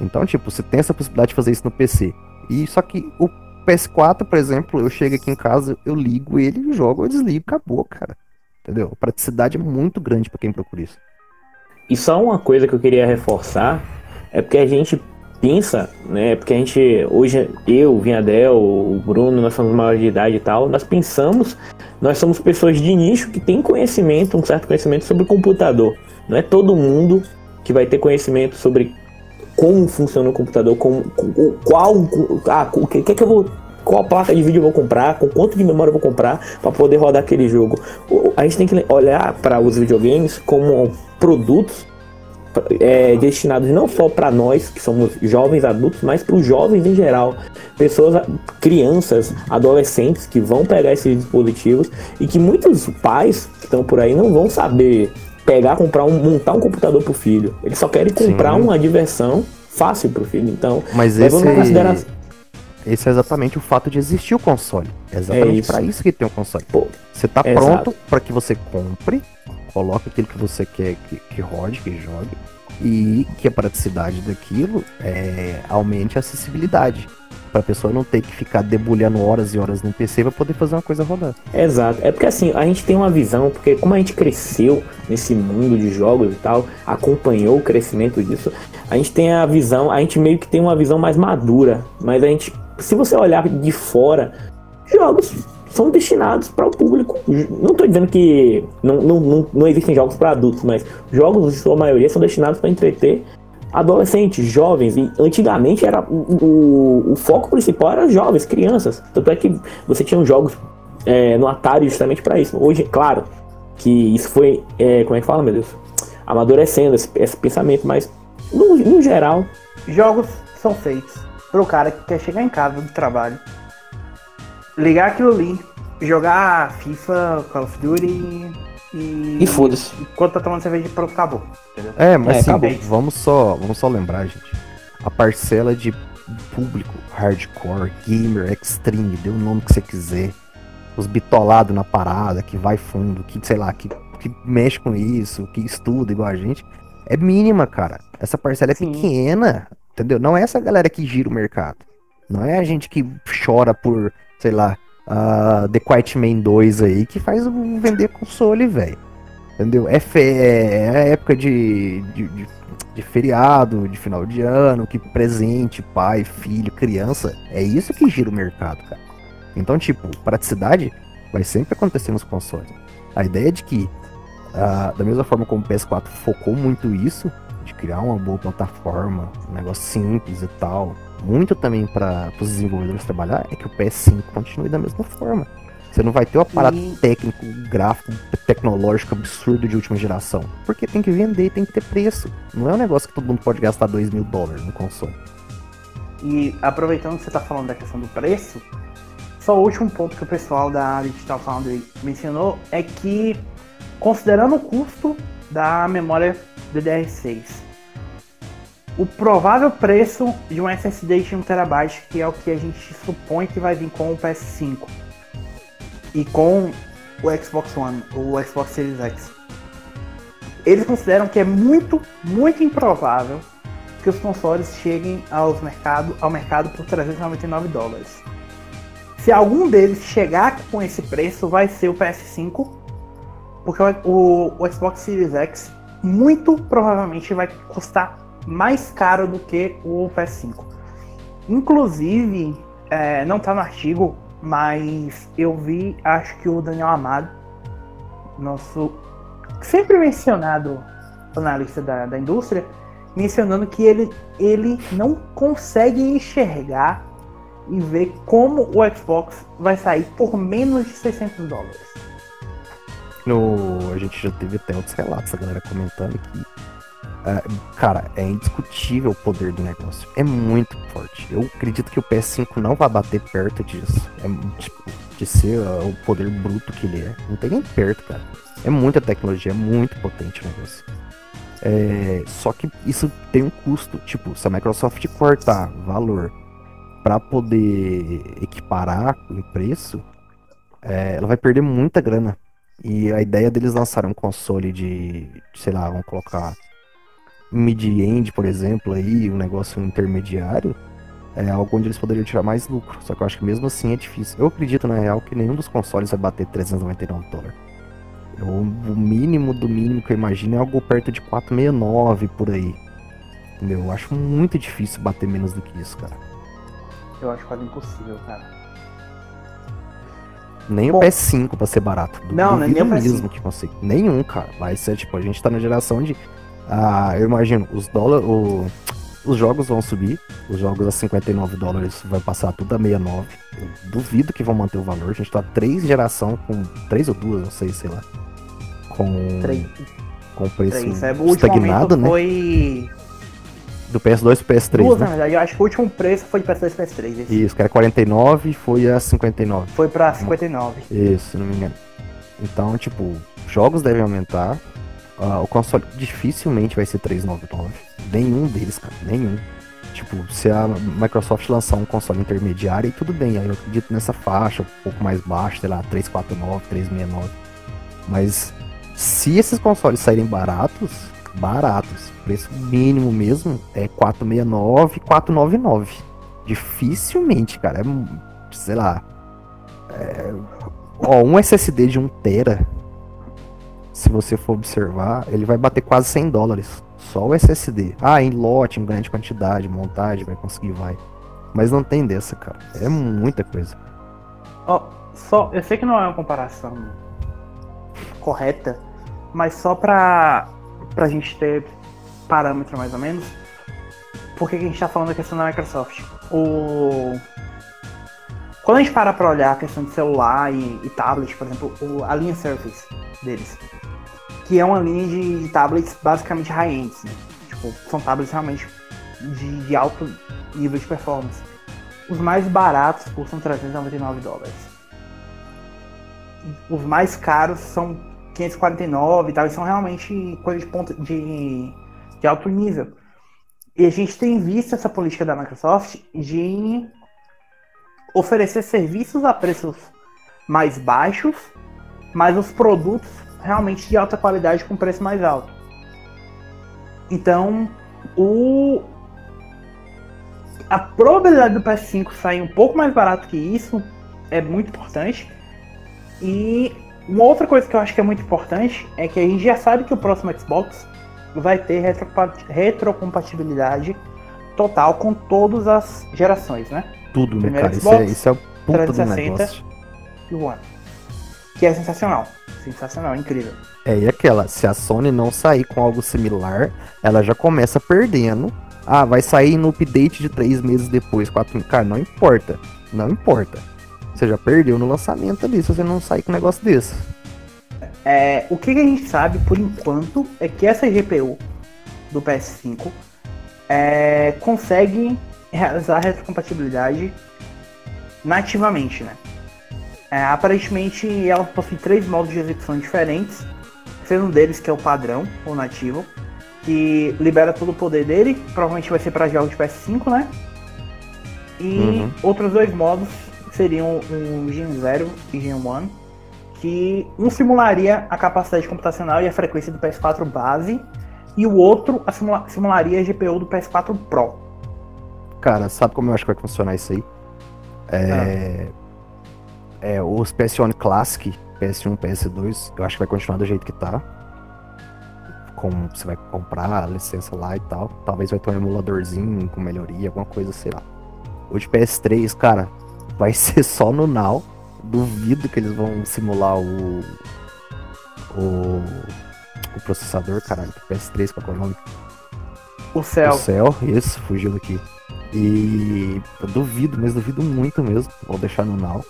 Então, tipo, você tem essa possibilidade de fazer isso no PC. E só que o PS4, por exemplo, eu chego aqui em casa, eu ligo ele, jogo, eu desligo, acabou, cara. Entendeu? A praticidade é muito grande para quem procura isso. E só uma coisa que eu queria reforçar é porque a gente pensa, né? Porque a gente, hoje, eu, Vinhadel, o Bruno, nós somos maiores de idade e tal, nós pensamos, nós somos pessoas de nicho que tem conhecimento, um certo conhecimento sobre computador. Não é todo mundo que vai ter conhecimento sobre como funciona o computador, como, qual, ah, o que, que, é que eu vou qual placa de vídeo eu vou comprar, com quanto de memória eu vou comprar para poder rodar aquele jogo. A gente tem que olhar para os videogames como produtos é, destinados não só para nós, que somos jovens adultos, mas para os jovens em geral. Pessoas, crianças, adolescentes que vão pegar esses dispositivos e que muitos pais que estão por aí não vão saber pegar, comprar um, montar um computador pro filho. Eles só querem comprar Sim. uma diversão fácil pro filho. Então, mas esse, consideração... esse é exatamente o fato de existir o console. É exatamente é para isso que tem o console. Pô, você tá pronto para que você compre, coloque aquilo que você quer que, que rode, que jogue, e que a praticidade daquilo é, aumente a acessibilidade para a pessoa não ter que ficar debulhando horas e horas no PC para poder fazer uma coisa rodar. Exato. É porque assim, a gente tem uma visão, porque como a gente cresceu nesse mundo de jogos e tal, acompanhou o crescimento disso, a gente tem a visão, a gente meio que tem uma visão mais madura, mas a gente, se você olhar de fora, jogos são destinados para o público. Não estou dizendo que não, não, não, não existem jogos para adultos, mas jogos, em sua maioria, são destinados para entreter adolescentes, jovens. E antigamente era o, o, o foco principal era jovens, crianças. Tanto é que você tinha jogos é, no Atari justamente para isso. Hoje, claro, que isso foi, é, como é que fala, meu Deus? Amadurecendo esse, esse pensamento, mas no, no geral. Jogos são feitos pro cara que quer chegar em casa do trabalho, ligar aquilo ali, jogar FIFA, Call of Duty e. E foda-se. Enquanto tá tomando cerveja, pronto, acabou. Entendeu? É, mas É, assim, acabou. vamos só, vamos só lembrar, gente. A parcela de público hardcore, gamer, extreme, dê o nome que você quiser. Os bitolados na parada, que vai fundo, que, sei lá, que, que mexe com isso, que estuda igual a gente, é mínima, cara. Essa parcela é Sim. pequena, entendeu? Não é essa galera que gira o mercado. Não é a gente que chora por, sei lá, a The Quiet Man 2 aí, que faz vender console, velho. Entendeu? É, fe... é época de, de, de, de feriado, de final de ano, que presente, pai, filho, criança. É isso que gira o mercado, cara. Então, tipo, praticidade vai sempre acontecer nos consoles. A ideia de que, ah, da mesma forma como o PS4 focou muito isso, de criar uma boa plataforma, um negócio simples e tal, muito também para os desenvolvedores trabalhar, é que o PS5 continue da mesma forma. Você não vai ter um aparato E- técnico, gráfico, tecnológico absurdo de última geração. Porque tem que vender, tem que ter preço. Não é um negócio que todo mundo pode gastar 2 mil dólares no console. E aproveitando que você tá falando da questão do preço, só o último ponto que o pessoal da Digital Foundry mencionou é que, considerando o custo da memória DDR6, o provável preço de um SSD de 1TB, que é o que a gente supõe que vai vir com o PS5 e com o Xbox One, o Xbox Series X, eles consideram que é muito, muito improvável que os consoles cheguem aos mercado, ao mercado por 399 dólares. Se algum deles chegar com esse preço, vai ser o PS5, porque o, o- o Xbox Series X muito provavelmente vai custar mais caro do que o PS5. Inclusive, é, não tá no artigo, mas eu vi, acho que o Daniel Amado, nosso sempre mencionado analista da, da indústria, mencionando que ele, ele não consegue enxergar e ver como o Xbox vai sair por menos de 600 dólares. No, a gente já teve até outros relatos, a galera comentando que. É, cara, é indiscutível o poder do negócio. É muito forte. Eu acredito que o PS5 não vai bater perto disso. É, tipo, de ser uh, o poder bruto que ele é. Não tem nem perto, cara. É muita tecnologia, é muito potente o negócio. É, só que isso tem um custo. Tipo, se a Microsoft cortar valor para poder equiparar em preço, é, ela vai perder muita grana. E a ideia deles lançarem um console de, sei lá, vamos colocar mid-end, por exemplo, aí, um negócio intermediário, é algo onde eles poderiam tirar mais lucro. Só que eu acho que mesmo assim é difícil. Eu acredito, na real, que nenhum dos consoles vai bater 399 dólares. O mínimo do mínimo que eu imagino é algo perto de 469 por aí. Entendeu? Eu acho muito difícil bater menos do que isso, cara. Eu acho quase impossível, cara. Nem Bom. o PS5 pra ser barato. Não, né, duvido nem o PS5. mesmo que consiga. Nenhum, cara. Vai ser, tipo, a gente tá na geração de. Ah, eu imagino, os dólares. Os jogos vão subir. Os jogos a 59 dólares vai passar tudo a 69. Eu duvido que vão manter o valor. A gente tá três geração com. Três ou duas, não sei, sei lá. Com. Três, Com preço três. É, estagnado, né? foi. Do PS2 pro PS3, Duas, na né? verdade. Eu acho que o último preço foi de PS2 e PS3. Esse Isso, que era 49 e foi a 59. foi pra 59. Isso, se não me engano. Então, tipo, jogos devem aumentar. Ah, o console dificilmente vai ser 399. Nenhum deles, cara. Nenhum. Tipo, se a Microsoft lançar um console intermediário, aí tudo bem. Aí eu acredito nessa faixa, um pouco mais baixa, sei lá, 349, 369. Mas se esses consoles saírem baratos, baratos, preço mínimo mesmo, é 469, 499. Dificilmente, cara. É, sei lá. é, Ó, um SSD de 1 tera, se você for observar, ele vai bater quase 100 dólares. Só o SSD. Ah, em lote, em grande quantidade, montagem, vai conseguir, vai. Mas não tem dessa, cara. É muita coisa. Ó, só, eu sei que não é uma comparação correta, mas só pra, pra gente ter parâmetro mais ou menos, por que a gente está falando da questão da Microsoft. O... Quando a gente para para olhar a questão de celular e, e tablet, por exemplo, o, a linha Surface deles, que é uma linha de, de tablets basicamente high-end, né? tipo, são tablets realmente de, de alto nível de performance. Os mais baratos custam 399 dólares. Os mais caros são 549 e tal, e são realmente coisas de, ponta, de, de alto nível. E a gente tem visto essa política da Microsoft de oferecer serviços a preços mais baixos, mas os produtos realmente de alta qualidade com preço mais alto. Então, o, a probabilidade do PS5 sair um pouco mais barato que isso é muito importante. E uma outra coisa que eu acho que é muito importante é que a gente já sabe que o próximo Xbox vai ter retrocompatibilidade total com todas as gerações, né? Tudo, né, cara? Xbox, isso, é, isso é o puta 360 do negócio. E o One. Que é sensacional. Sensacional, incrível. É, e aquela, se a Sony não sair com algo similar, ela já começa perdendo ah, vai sair no update de três meses depois, quatro. Cara, não importa. Não importa. Você já perdeu no lançamento ali se você não sair com um negócio desse. É, o que a gente sabe por enquanto é que essa GPU do PS5 é, consegue realizar retrocompatibilidade nativamente, né? É, aparentemente ela possui três modos de execução diferentes, sendo um deles que é o padrão ou nativo, que libera todo o poder dele. Provavelmente vai ser para jogos de PS5, né? E uhum. outros dois modos seriam o Gen 0 e Gen 1, que um simularia a capacidade computacional e a frequência do PS4 base, e o outro simula simularia a GPU do PS4 Pro. Cara, sabe como eu acho que vai funcionar isso aí? É, ah. É os PS1 Classic, PS1, PS2, eu acho que vai continuar do jeito que tá com, você vai comprar a licença lá e tal. Talvez vai ter um emuladorzinho com melhoria, alguma coisa, sei lá. O de PS3, cara, vai ser só no Now. Duvido que eles vão simular o. O, o processador, caralho, do PS3, qual é o nome? O Cell. O Cell, isso, fugiu daqui. E eu duvido, mas duvido muito mesmo. Vou deixar no Now.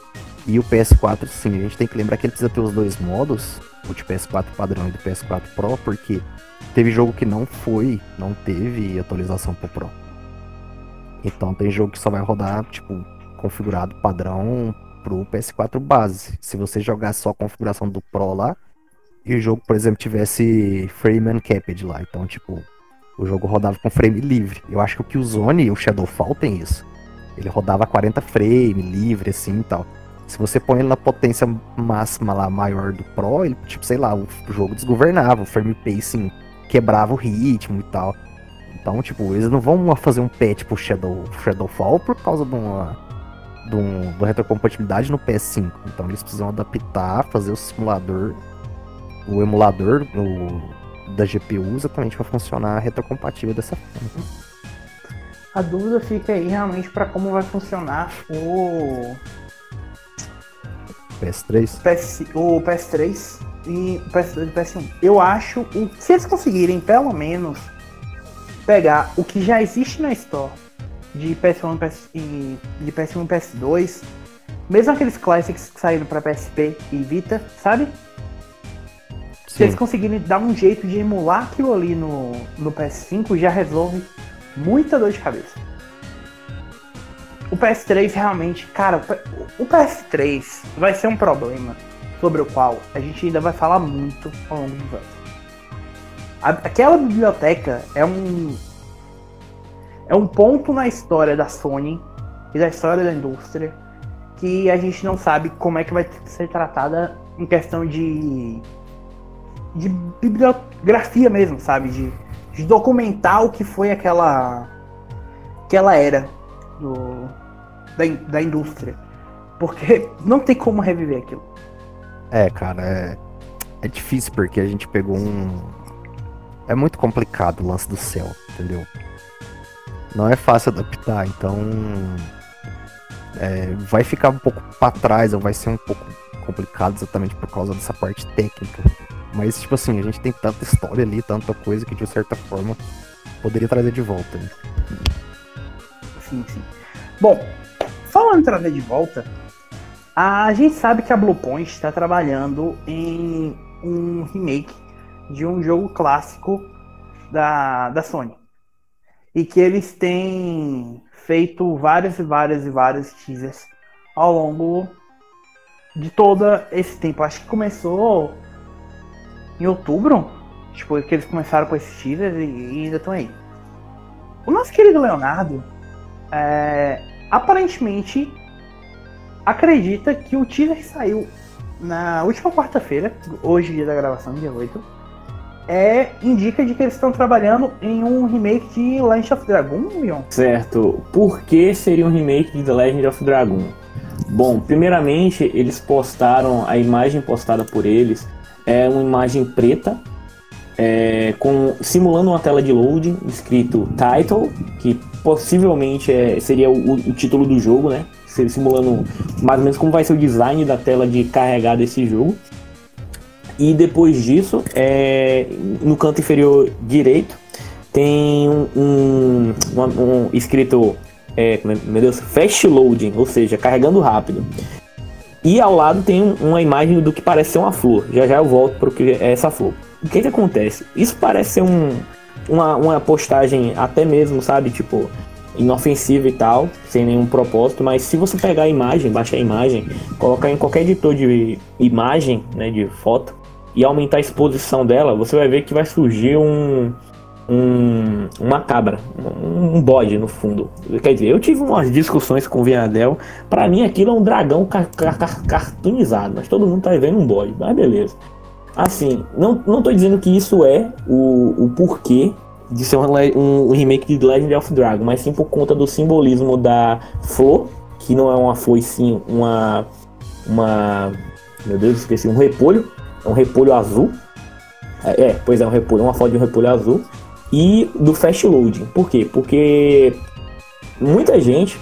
E o PS4, sim, a gente tem que lembrar que ele precisa ter os dois modos, o de PS4 padrão e do PS4 Pro, porque teve jogo que não foi, não teve atualização pro Pro. Então tem jogo que só vai rodar, tipo, configurado padrão pro PS4 base. Se você jogar só a configuração do Pro lá, e o jogo, por exemplo, tivesse frame uncapped lá, então, tipo, o jogo rodava com frame livre. Eu acho que o Killzone e o Shadowfall tem isso. Ele rodava 40 frame livre, assim e tal. Se você põe ele na potência máxima lá, maior do Pro, ele, tipo, sei lá, o jogo desgovernava, o frame pacing quebrava o ritmo e tal. Então, tipo, eles não vão fazer um patch pro Shadow, Shadowfall por causa de uma, de, um, de uma retrocompatibilidade no PS5. Então eles precisam adaptar, fazer o simulador, o emulador o, da GPU exatamente para funcionar retrocompatível dessa forma. A dúvida fica aí realmente para como vai funcionar o PS3? PS, o PS3 e o PS2 e o PS1. Eu acho, o, se eles conseguirem pelo menos pegar o que já existe na Store de PS1 PS, e de PS1 e PS2, mesmo aqueles classics que saíram para PSP e Vita, sabe? Sim. Se eles conseguirem dar um jeito de emular aquilo ali no, no PS5, já resolve muita dor de cabeça o PS3 realmente, cara, o PS3 vai ser um problema sobre o qual a gente ainda vai falar muito ao longo dos anos. Aquela biblioteca é um é um ponto na história da Sony e da história da indústria que a gente não sabe como é que vai ser tratada em questão de de bibliografia mesmo, sabe, de, de documentar o que foi aquela aquela era do, da, da indústria. Porque não tem como reviver aquilo. É, cara, é, é difícil porque a gente pegou um. É muito complicado o lance do céu, entendeu? Não é fácil adaptar, então. É, vai ficar um pouco para trás, ou vai ser um pouco complicado exatamente por causa dessa parte técnica. Mas, tipo assim, a gente tem tanta história ali, tanta coisa que de certa forma poderia trazer de volta. Né? Sim, sim. Bom, falando em trazer de volta, a gente sabe que a Bluepoint está trabalhando em um remake de um jogo clássico da, da Sony. E que eles têm feito várias e várias e várias teasers ao longo de todo esse tempo. Acho que começou em outubro, tipo, que eles começaram com esses teasers e, e ainda estão aí. O nosso querido Leonardo, é, aparentemente, acredita que o teaser que saiu na última quarta-feira, hoje dia da gravação, dia 8, é, indica de que eles estão trabalhando em um remake de Legend of Dragon, Leon. Certo. Por que seria um remake de The Legend of Dragon? Bom, primeiramente, eles postaram, a imagem postada por eles é uma imagem preta, é, com, simulando uma tela de loading, escrito Title, que possivelmente é, seria o, o, título do jogo, né? Simulando mais ou menos como vai ser o design da tela de carregar desse jogo. E depois disso, é, no canto inferior direito, tem um, um, um, escrito, é, é meu Deus, Fast Loading, ou seja, carregando rápido. E ao lado tem uma imagem do que parece ser uma flor. Já já eu volto para o que é essa flor. O que que acontece? Isso parece ser um, uma, uma postagem até mesmo, sabe? Tipo, inofensiva e tal, sem nenhum propósito, mas se você pegar a imagem, baixar a imagem, colocar em qualquer editor de imagem, né, de foto, e aumentar a exposição dela, você vai ver que vai surgir um, um, uma cabra, um, um bode no fundo. Quer dizer, eu tive umas discussões com o Vianadel. Para mim aquilo é um dragão car car car cartunizado, mas todo mundo tá vendo um bode, mas beleza. Assim, não, não tô dizendo que isso é o, o porquê de ser um, um remake de Legend of Dragon, mas sim por conta do simbolismo da flor, que não é uma flor sim uma. uma. Meu Deus, esqueci, um repolho. É um repolho azul. É, é, pois é, um repolho, uma foto de um repolho azul e do fast loading. Por quê? Porque muita gente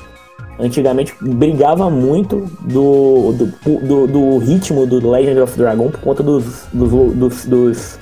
antigamente brigava muito do, do, do, do ritmo do Legend of Dragon por conta dos, dos, dos, dos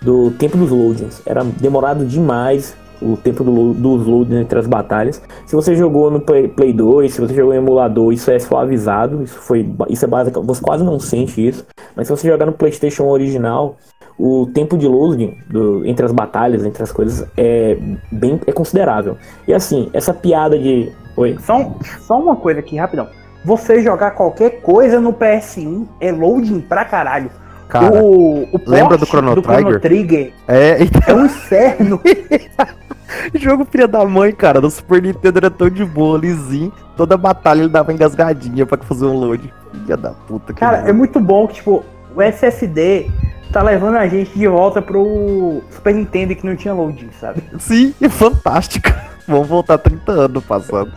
do tempo dos loadings. Era demorado demais o tempo do, dos loadings entre as batalhas. Se você jogou no Play, Play 2, se você jogou em emulador, isso é suavizado, isso foi isso é básico, você quase não sente isso. Mas se você jogar no PlayStation original, o tempo de loading do, entre as batalhas, entre as coisas, é bem é considerável. E assim, essa piada de. Oi? Só, só uma coisa aqui, rapidão. Você jogar qualquer coisa no PS1 é loading pra caralho. Cara, o, o lembra do Chrono, do Chrono Trigger? É, então... é um inferno. Jogo filha da mãe, cara. No Super Nintendo era tão de boa, lisinho. Toda batalha ele dava engasgadinha pra fazer um load. Filha da puta. Cara, é muito bom que, tipo, o SSD tá levando a gente de volta pro Super Nintendo que não tinha loading, sabe? Sim, é fantástico. Vamos voltar 30 anos passando.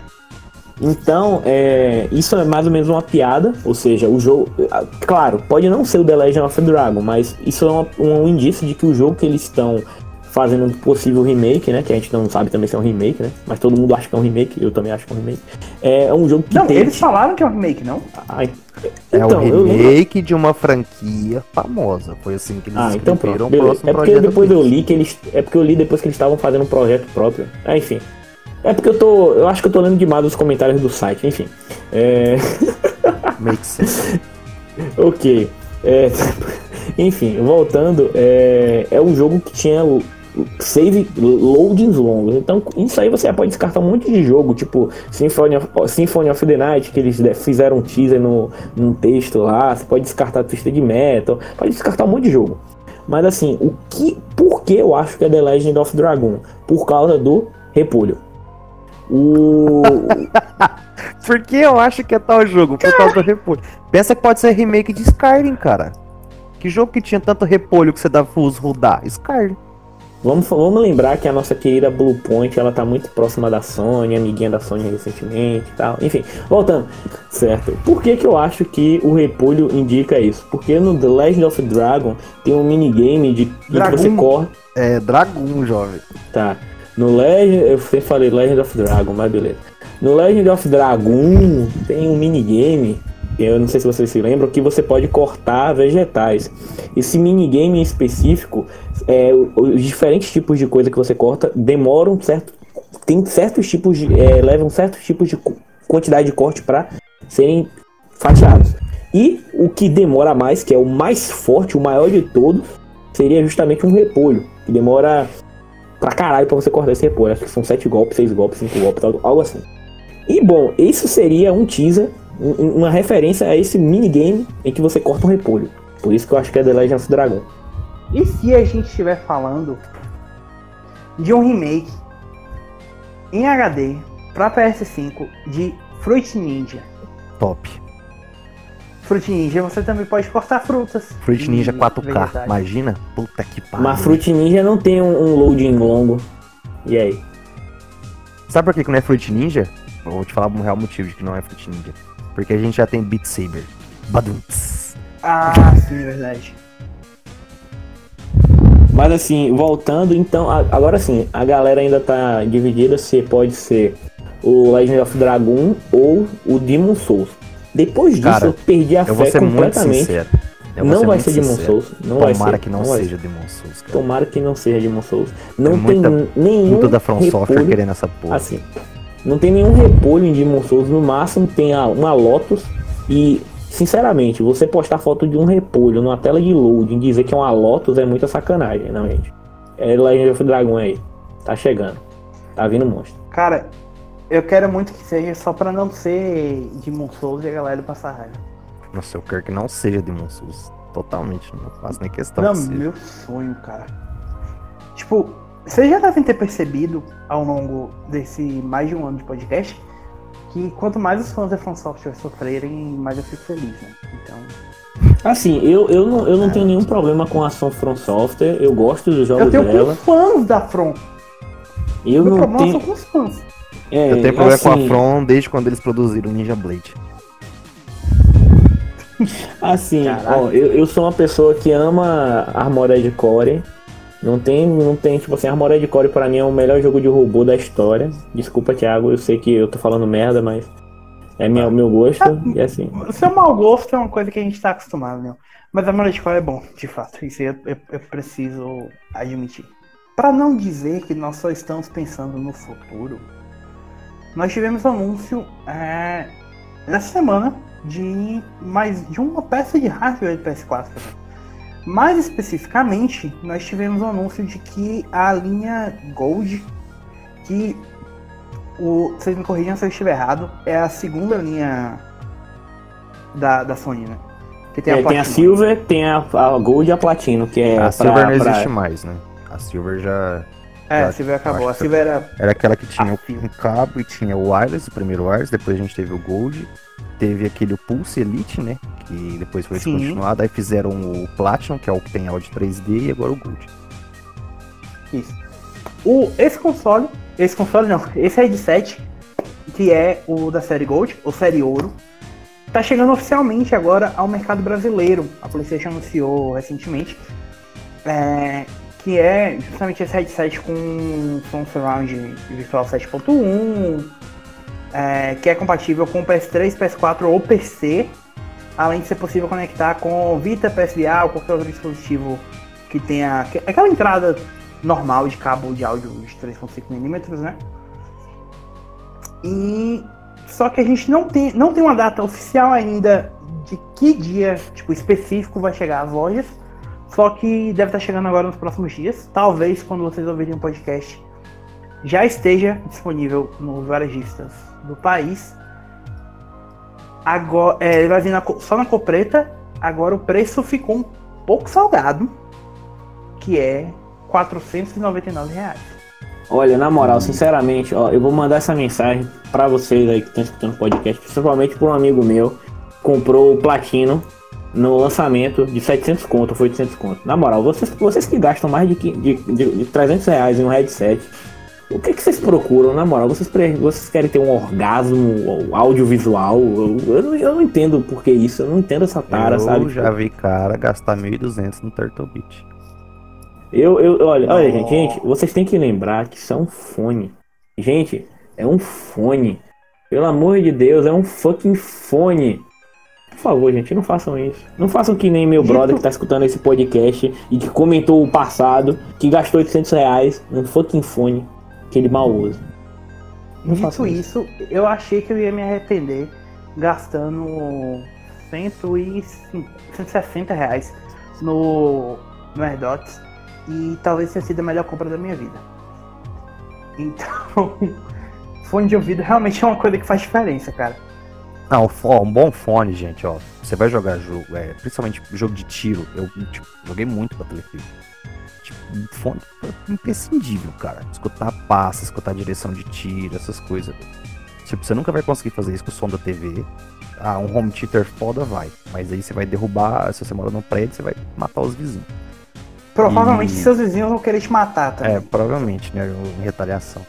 Então, é, isso é mais ou menos uma piada, ou seja, o jogo. Claro, pode não ser o The Legend of Dragon, mas isso é uma, um indício de que o jogo que eles estão fazendo um possível remake, né? Que a gente não sabe também se é um remake, né? Mas todo mundo acha que é um remake, eu também acho que é um remake. É um jogo que. Não, eles falaram que é um remake, não? Ah, então, é um remake de uma franquia famosa. Foi assim que eles ah, então pronto, É porque depois eu li que eles. É porque eu li depois que eles estavam fazendo um projeto próprio. Ah, enfim. É porque eu tô. Eu acho que eu tô lendo demais os comentários do site, enfim. É. Make sense. ok. É... Enfim, voltando, é... é um jogo que tinha save loadings longos. Então, isso aí você pode descartar um monte de jogo, tipo Symphony of, Symphony of the Night, que eles fizeram um teaser no, num texto lá. Você pode descartar Twisted Metal, pode descartar um monte de jogo. Mas assim, o que, por que eu acho que é The Legend of Dragon? Por causa do repolho. O. por que eu acho que é tal jogo? Por causa do repolho. Pensa que pode ser remake de Skyrim, cara. Que jogo que tinha tanto repolho que você dava pra rodar? Skyrim. Vamos, vamos lembrar que a nossa querida Bluepoint, ela tá muito próxima da Sony, amiguinha da Sony recentemente e tal. Enfim, voltando. Certo. Por que que eu acho que o repolho indica isso? Porque no The Legend of Dragon tem um minigame de, de que você corre... É, Dragon, jovem. Tá. No Legend... Eu sempre falei Legend of Dragon, mas beleza. No Legend of Dragon tem um minigame eu não sei se vocês se lembram, que você pode cortar vegetais. Esse minigame em específico, é, os diferentes tipos de coisa que você corta demoram certo tem certos tipos de. É, levam certos tipos de quantidade de corte para serem fatiados. E o que demora mais, que é o mais forte, o maior de todos, seria justamente um repolho. Que demora pra caralho pra você cortar esse repolho. Acho que são 7 golpes, 6 golpes, 5 golpes, algo assim. E bom, isso seria um teaser, uma referência a esse minigame em que você corta um repolho. Por isso que eu acho que é The Legend of Dragon. E se a gente estiver falando de um remake em HD para PS5 de Fruit Ninja? Top. Fruit Ninja você também pode cortar frutas. Fruit Ninja 4K, imagina? Puta que pariu. Mas Fruit Ninja não tem um, um loading longo. E aí? Sabe por que, que não é Fruit Ninja? Eu vou te falar um real motivo de que não é Fruit Ninja. Porque a gente já tem Beat Saber. Badumps. Ah, sim, é verdade. Mas assim, voltando, então, agora sim, a galera ainda tá dividida se pode ser o Legend of Dragon ou o Demon Souls. Depois disso, Cara, eu perdi a eu fé completamente. Não vai ser Demon Souls. Não Tomara vai ser, que não, não seja Demon Souls. Cara. Tomara que não seja Demon Souls. Não tem, muita, nenhum. Muito da From Software querendo essa porra. Assim, não tem nenhum repolho em Demon Souls. No máximo tem uma Lotus. E, sinceramente, você postar foto de um repolho numa tela de loading e dizer que é uma Lotus é muita sacanagem, não, gente. É Legend of Dragon aí. Tá chegando. Tá vindo monstro. Cara, eu quero muito que seja só pra não ser Demon Souls e a galera passar raiva. Nossa, eu quero que não seja Demon Souls. Totalmente, não faço nem questão. Não, meu sonho, cara. Tipo, vocês já devem ter percebido ao longo desse mais de um ano de podcast que quanto mais os fãs da From Software sofrerem, mais eu fico feliz, né? Então. Assim, eu, eu não, eu não é. tenho nenhum problema com a ação From Software, eu gosto dos jogos dela. Eu tenho dela. com fãs da From. Eu Meu não tenho... com os fãs. É, eu tenho problema assim... com a assim- From desde quando eles produziram Ninja Blade. Assim, ó, eu, eu sou uma pessoa que ama Armored Core. Não tem, não tem, tipo assim, Armored Core pra mim é o melhor jogo de robô da história. Desculpa, Thiago, eu sei que eu tô falando merda, mas é meu, meu gosto. É, e assim. O seu mau gosto é uma coisa que a gente tá acostumado, né? Mas Armored Core é bom, de fato. Isso eu, eu, eu preciso admitir. Para não dizer que nós só estamos pensando no futuro, nós tivemos anúncio é, nessa semana de mais de uma peça de hardware de PS4. Mais especificamente, nós tivemos o um anúncio de que a linha Gold, que o, vocês me corrijam se eu estiver errado, é a segunda linha da, da Sony, né? Que tem, é, a tem a Silver, tem a, a Gold e a Platino, que é. A pra, Silver não existe pra... mais, né? A Silver já é, a Silver acabou. A Silver era. Era aquela que tinha um cabo e tinha o wireless, o primeiro wireless, depois a gente teve o Gold, teve aquele Pulse Elite, né? Que depois foi Sim. descontinuado, aí fizeram o Platinum, que é o tem áudio 3D, e agora o Gold. Isso. O, esse console, esse console não, esse headset, que é o da série Gold, ou série Ouro, tá chegando oficialmente agora ao mercado brasileiro. A PlayStation anunciou recentemente. É, que é justamente esse headset com som surround virtual 7.1, é, que é compatível com PS3, PS4 ou PC, além de ser possível conectar com Vita, PSVR ou qualquer outro dispositivo que tenha aquela entrada normal de cabo de áudio de 3.5mm, né? E só que a gente não tem, não tem uma data oficial ainda de que dia tipo específico vai chegar às lojas. Só que deve estar chegando agora nos próximos dias. Talvez quando vocês ouvirem o podcast já esteja disponível nos varejistas do país. Agora, é, ele vai vir na, só na Copreta. Agora o preço ficou um pouco salgado, que é 499 reais. Olha, na moral, sinceramente, ó, eu vou mandar essa mensagem para vocês aí que estão escutando o podcast, principalmente para um amigo meu, comprou o Platino no lançamento de 700 conto, foi 800 conto. Na moral, vocês, vocês que gastam mais de, de, de, de 300 reais em um headset, o que, que vocês procuram? Na moral, vocês, vocês querem ter um orgasmo audiovisual? Eu, eu, não, eu não entendo por que isso, eu não entendo essa tara, eu sabe? Eu já vi cara gastar 1.200 no Turtle Beach. Eu, eu, olha, olha gente, gente, vocês têm que lembrar que isso é um fone. Gente, é um fone. Pelo amor de Deus, é um fucking fone. Por favor, gente, não façam isso. Não façam que nem meu brother que tá escutando esse podcast e que comentou o passado, que gastou 800 reais num fucking fone que ele mal usa. Não Dito façam isso, eu achei que eu ia me arrepender gastando 150, 160 reais no, no AirDots e talvez tenha sido a melhor compra da minha vida. Então, fone de ouvido realmente é uma coisa que faz diferença, cara. Não, ó, um bom fone, gente, ó. Você vai jogar jogo, é, principalmente jogo de tiro. Eu tipo, joguei muito pra Battlefield. Tipo, um fone imprescindível, cara. Escutar passa, escutar direção de tiro, essas coisas. Tipo, você nunca vai conseguir fazer isso com o som da TV. Ah, um home theater foda vai. Mas aí você vai derrubar, se você mora num prédio, você vai matar os vizinhos. Provavelmente E- seus vizinhos vão querer te matar, tá? É, provavelmente, né? Em retaliação.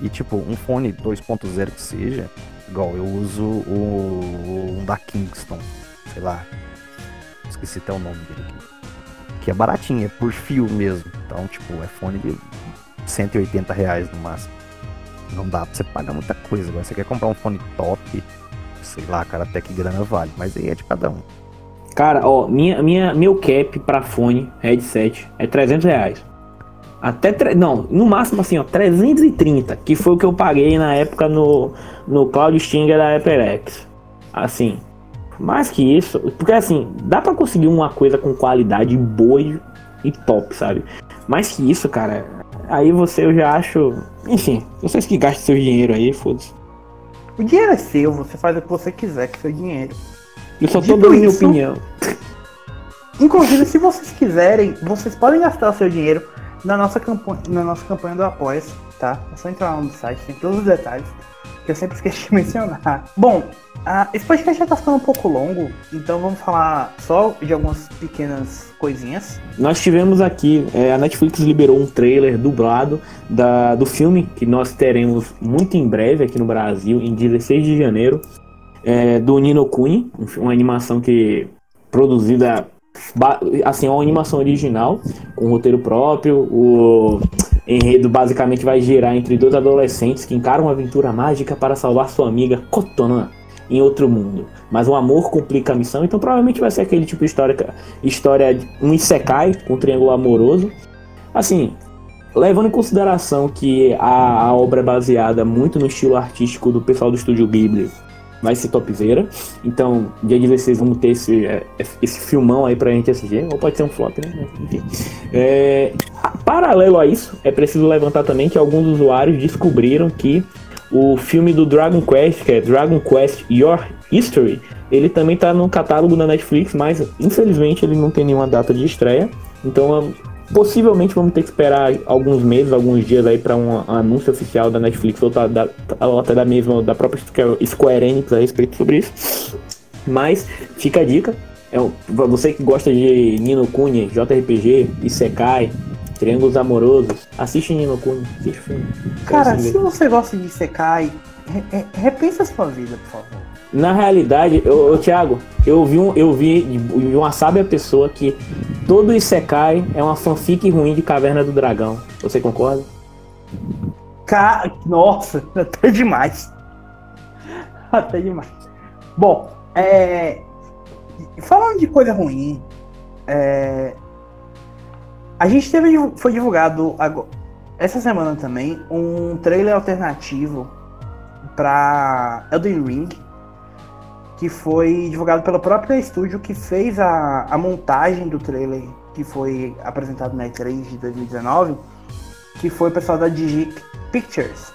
E tipo, um fone 2.0 que seja, igual eu uso o um da Kingston, sei lá. Esqueci até o nome dele aqui. Que é baratinho, é por fio mesmo. Então, tipo, é fone de 180 reais no máximo. Não dá pra você pagar muita coisa. Agora você quer comprar um fone top, sei lá, cara, até que grana vale. Mas aí é de cada um. Cara, ó, minha, minha, meu cap pra fone, headset, é 300 reais. Até, tre- não, no máximo assim, ó, 330, que foi o que eu paguei na época no, no Cloud Stinger da HyperX. Assim, mais que isso, porque assim, dá pra conseguir uma coisa com qualidade boa e, e top, sabe? Mais que isso, cara, aí você eu já acho. Enfim, vocês que gastam seu dinheiro aí, foda-se. O dinheiro é seu, você faz o que você quiser com seu dinheiro. Eu só tô dando minha opinião. Inclusive, se vocês quiserem, vocês podem gastar o seu dinheiro na nossa campanha, na nossa campanha do apoia tá? É só entrar lá no site, tem todos os detalhes, que eu sempre esqueci de mencionar. Bom, ah, esse podcast já tá ficando um pouco longo, então vamos falar só de algumas pequenas coisinhas. Nós tivemos aqui, é, a Netflix liberou um trailer dublado da, do filme que nós teremos muito em breve aqui no Brasil, em 16 de janeiro, é, do Nino Kuni, um uma animação que produzida assim, é uma animação original, com roteiro próprio, o enredo basicamente vai girar entre dois adolescentes que encaram uma aventura mágica para salvar sua amiga Kotona em outro mundo. Mas o amor complica a missão, então provavelmente vai ser aquele tipo de história, história de um isekai com um triângulo amoroso. Assim, levando em consideração que a, a obra é baseada muito no estilo artístico do pessoal do estúdio Ghibli, vai ser topzera. Então, dia 16 vamos ter esse, é, esse filmão aí pra gente assistir. Ou pode ser um flop, né? Enfim. É, paralelo a isso, é preciso levantar também que alguns usuários descobriram que o filme do Dragon Quest, que é Dragon Quest Your History, ele também tá no catálogo da Netflix, mas infelizmente ele não tem nenhuma data de estreia. Então, possivelmente vamos ter que esperar alguns meses, alguns dias aí para um anúncio oficial da Netflix ou, da, da- ou até da mesma da própria Square- Enix a respeito sobre isso. Mas fica a dica. É você que gosta de Nino Kuni, JRPG, Isekai, Triângulos Amorosos, assiste Nino Kuni, assiste o filme. Cara, se você gosta de Sekai, re- re- repensa a sua vida, por favor. Na realidade, eu, eu, Thiago, eu vi, um, eu vi de uma sábia pessoa que todo Isekai é uma fanfic ruim de Caverna do Dragão. Você concorda? Ca... Nossa, até demais. Até demais. Bom, é... falando de coisa ruim, é... a gente teve, foi divulgado ago- essa semana também um trailer alternativo para Elden Ring, que foi divulgado pelo próprio estúdio que fez a, a montagem do trailer que foi apresentado na E3 de 2019, que foi o pessoal da Digi Pictures.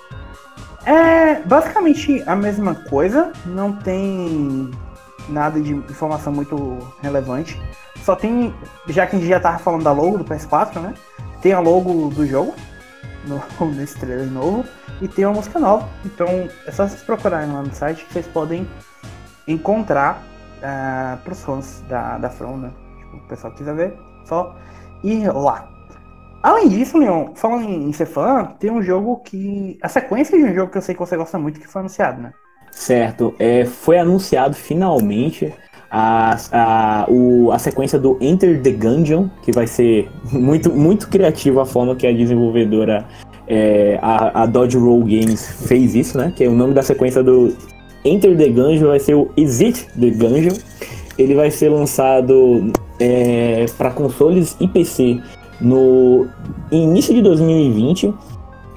É basicamente a mesma coisa, não tem nada de informação muito relevante. Só tem, já que a gente já tava falando da logo do PS4, né? Tem a logo do jogo no, nesse trailer novo e tem uma música nova. Então é só vocês procurarem lá no site que vocês podem encontrar uh, pros fãs da, da From, né? Tipo, o pessoal que quiser ver, só ir lá. Além disso, Leon, falando em ser fã, tem um jogo que. A sequência de um jogo que eu sei que você gosta muito que foi anunciado, né? Certo. É, foi anunciado finalmente a, a, o, a sequência do Enter the Gungeon, que vai ser muito, muito criativa a forma que a desenvolvedora, é, a, a Dodge Roll Games, fez isso, né? Que é o nome da sequência do Enter the Gungeon vai ser o Exit the Gungeon. Ele vai ser lançado é, para consoles e PC no início de 2020,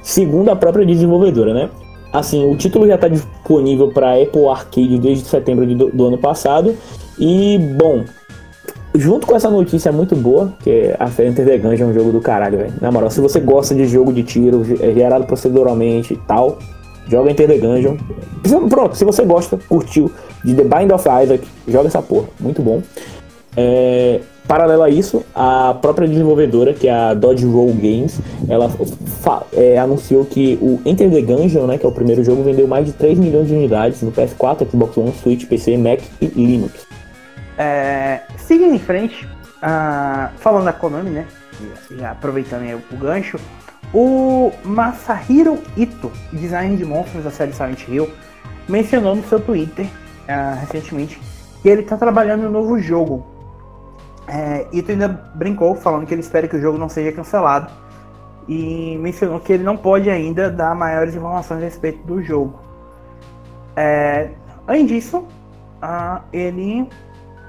segundo a própria desenvolvedora, né? Assim, o título já está disponível para Apple Arcade desde setembro de, do, ano passado. E, bom, junto com essa notícia muito boa, que a Enter the Gungeon é um jogo do caralho, velho. Na moral, se você gosta de jogo de tiro, é gerado proceduralmente e tal, joga Enter the Gungeon. Pronto, se você gosta, curtiu de The Bind of Isaac, joga essa porra, muito bom. É, paralelo a isso, a própria desenvolvedora, que é a Dodge Roll Games, ela é, anunciou que o Enter the Gungeon, né, que é o primeiro jogo, vendeu mais de 3 milhões de unidades no PS4, Xbox One, Switch, PC, Mac e Linux. É, seguindo em frente, uh, falando da Konami, né, já aproveitando o gancho, o Masahiro Ito, designer de monstros da série Silent Hill, mencionou no seu Twitter uh, recentemente que ele está trabalhando em um novo jogo. É, Ito ainda brincou falando que ele espera que o jogo não seja cancelado e mencionou que ele não pode ainda dar maiores informações a respeito do jogo. É, além disso, uh, ele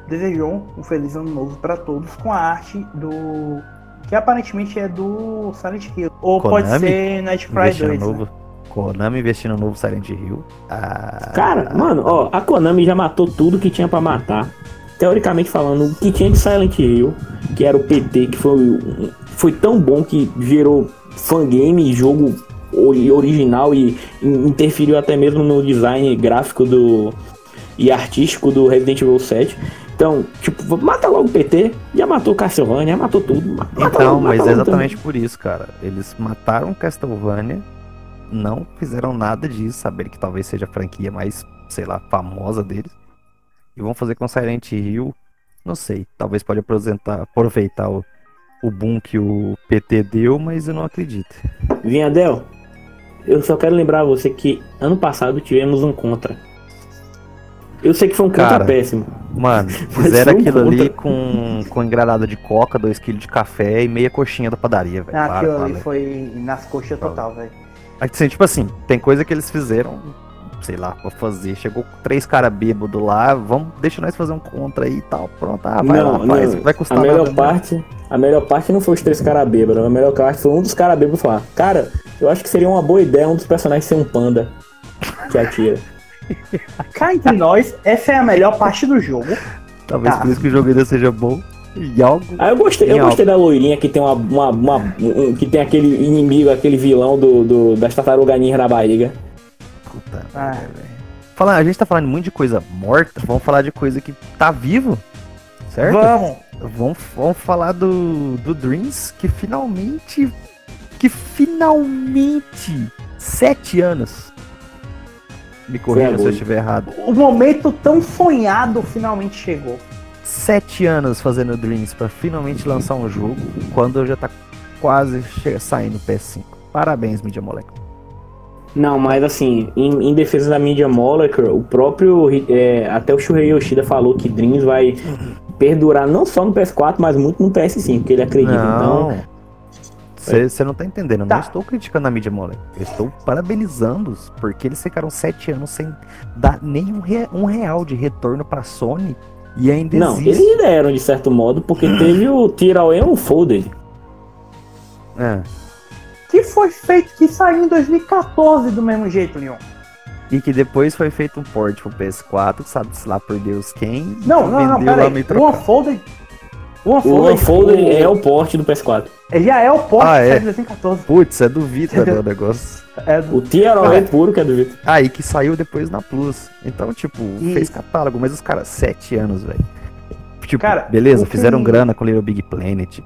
desejou um feliz ano novo para todos com a arte do que aparentemente é do Silent Hill. Ou Konami pode ser Nightcry 2. Novo. Né? Konami investindo no novo Silent Hill. Ah, Cara, mano, ó, a Konami já matou tudo que tinha para matar. Teoricamente falando, o que tinha de Silent Hill, que era o PT, que foi, foi tão bom que gerou fangame, jogo original e interferiu até mesmo no design gráfico do e artístico do Resident Evil 7. Então, tipo, mata logo o PT, já matou Castlevania, já matou tudo. Mata então, logo, mas é exatamente por isso, cara. Eles mataram Castlevania, não fizeram nada disso, saber que talvez seja a franquia mais, sei lá, famosa deles. E vão fazer com Silent Hill, não sei, talvez pode aproveitar, aproveitar o, o boom que o PT deu, mas eu não acredito. Vinhadel, eu só quero lembrar você que ano passado tivemos um contra eu sei que foi um contra Cara, péssimo. Mano, fizeram aquilo um ali com, com engradada de coca, 2kg de café e meia coxinha da padaria, velho. Ah, aquilo ali foi nas coxas total, velho. Assim, tipo assim, tem coisa que eles fizeram, sei lá, pra fazer. Chegou três caras bêbados lá, vamos, deixa nós fazer um contra aí e tal. Pronto, ah, vai não, lá, faz, vai custar a melhor nada, parte, né? A melhor parte não foi os três caras bêbados, a melhor parte foi um dos caras bêbados falar, cara, eu acho que seria uma boa ideia um dos personagens ser um panda que atira. Cá entre nós, essa é a melhor parte do jogo. Talvez tá. por isso que o jogo ainda seja bom. E algo. Ah, eu gostei, eu gostei da loirinha que tem uma, uma, uma um, que tem aquele inimigo, aquele vilão do, do das tartarugas na barriga. Puta ah. Falar, a gente tá falando muito de coisa morta, vamos falar de coisa que tá vivo, certo? Vamos! Vamos, vamos falar do, do Dreams, que finalmente. Que finalmente. Sete anos me corrija se eu estiver errado. O momento tão sonhado finalmente chegou. Sete anos fazendo Dreams para finalmente lançar um jogo, quando já tá quase saindo PS5. Parabéns, Media Molecule. Não, mas assim, em, em, defesa da Media Molecule, o próprio. É, até o Shuhei Yoshida falou que Dreams vai perdurar não só no PS4, mas muito no PS5, porque ele acredita. Não. Então, você não tá entendendo, eu tá. não estou criticando a mídia mole. Eu estou parabenizando-os, porque eles ficaram sete anos sem dar nenhum re, um real de retorno pra Sony e ainda Não, existe. eles deram de certo modo, porque teve o Tearaway Unfolded. É. Que foi feito, que saiu em 2014 do mesmo jeito, Leon. E que depois foi feito um port pro PS4, sabe-se lá por Deus quem. Não, não, não, pera aí. O Unfolded o Unfolded, é o porte do PS4. Ele já é o porte ah, é. de 2014. Putz, é do Vita né, o negócio. É do... O ah, é puro que é do Vita. Aí que saiu depois na Plus. Então, tipo, e... fez catálogo, mas os caras, sete anos, velho. Tipo, cara, beleza, fizeram que... grana com Little Big Planet.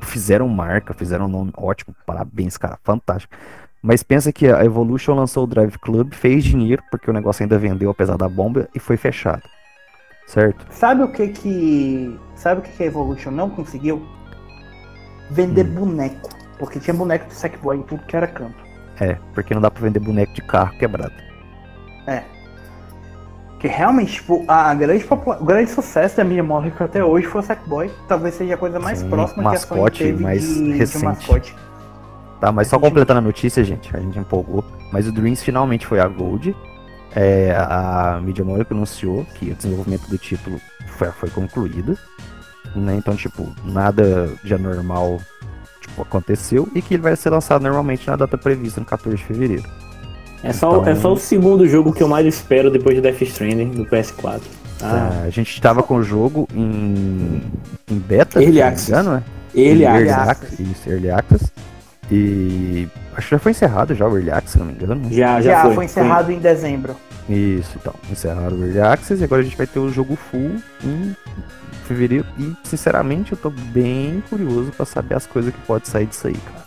Fizeram marca, fizeram um nome ótimo. Parabéns, cara, fantástico. Mas pensa que a Evolution lançou o Drive Club, fez dinheiro, porque o negócio ainda vendeu apesar da bomba, e foi fechado. Certo? Sabe o que que. Sabe o que, que a Evolution não conseguiu? Vender hum. boneco. Porque tinha boneco de Sackboy em tudo que era canto. É, porque não dá pra vender boneco de carro quebrado. É. Que realmente, tipo, a grande o grande sucesso da Miriam Morrick até hoje foi o Sackboy. Talvez seja a coisa mais Sim, próxima mascote, que a Sony mais de, recente. de mascote. Tá, mas só completando a notícia, gente, a gente empolgou. Mas o Dreams finalmente foi a Gold. É, a Media Molecule anunciou que o desenvolvimento do título foi, foi concluído. Né? Então, tipo, nada de anormal tipo, aconteceu e que ele vai ser lançado normalmente na data prevista, no 14 de fevereiro. É só, Então- é só o segundo jogo que eu mais espero depois de Death Stranding do PS4. Ah, É, a gente tava com o jogo em, em beta, Early se não me access. engano, né? ele Early acha. access. Isso, Early Access. E acho que já foi encerrado já o Early Access, se não me engano. né? Já, já, Já, foi. foi encerrado em dezembro. Isso, então. Encerraram o Early Access e agora a gente vai ter o jogo full em fevereiro. E, sinceramente, eu tô bem curioso pra saber as coisas que pode sair disso aí, cara.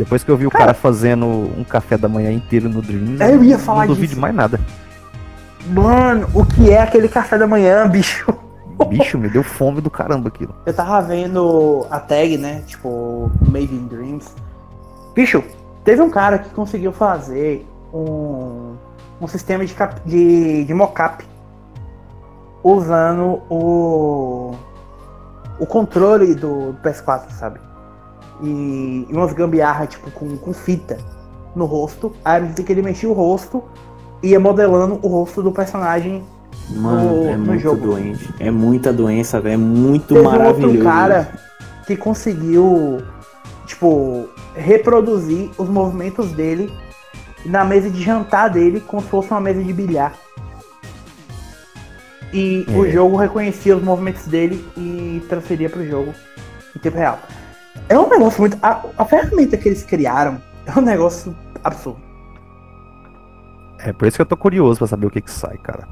Depois que eu vi o Cara- cara fazendo um café da manhã inteiro no Dreams, Eu ia não falar duvido disso. de mais nada. Mano, o que é aquele café da manhã, bicho? Bicho, me deu fome do caramba aquilo. Eu tava vendo a tag, né? Tipo, Made in Dreams. Bicho, teve um cara que conseguiu fazer um, um sistema de, cap- de, de mocap usando o, o controle do PS4, sabe? E, e umas gambiarra, tipo, com, com fita no rosto. Aí ele que ele mexia o rosto e ia modelando o rosto do personagem Mano, no- é muito jogo. doente. É muita doença, velho. É muito Teve maravilhoso. outro cara que conseguiu, tipo, reproduzir os movimentos dele na mesa de jantar dele como se fosse uma mesa de bilhar. E o É. jogo reconhecia os movimentos dele e transferia pro jogo em tempo real. É um negócio muito. A, a ferramenta que eles criaram é um negócio absurdo. É por isso que eu tô curioso pra saber o que que sai, cara.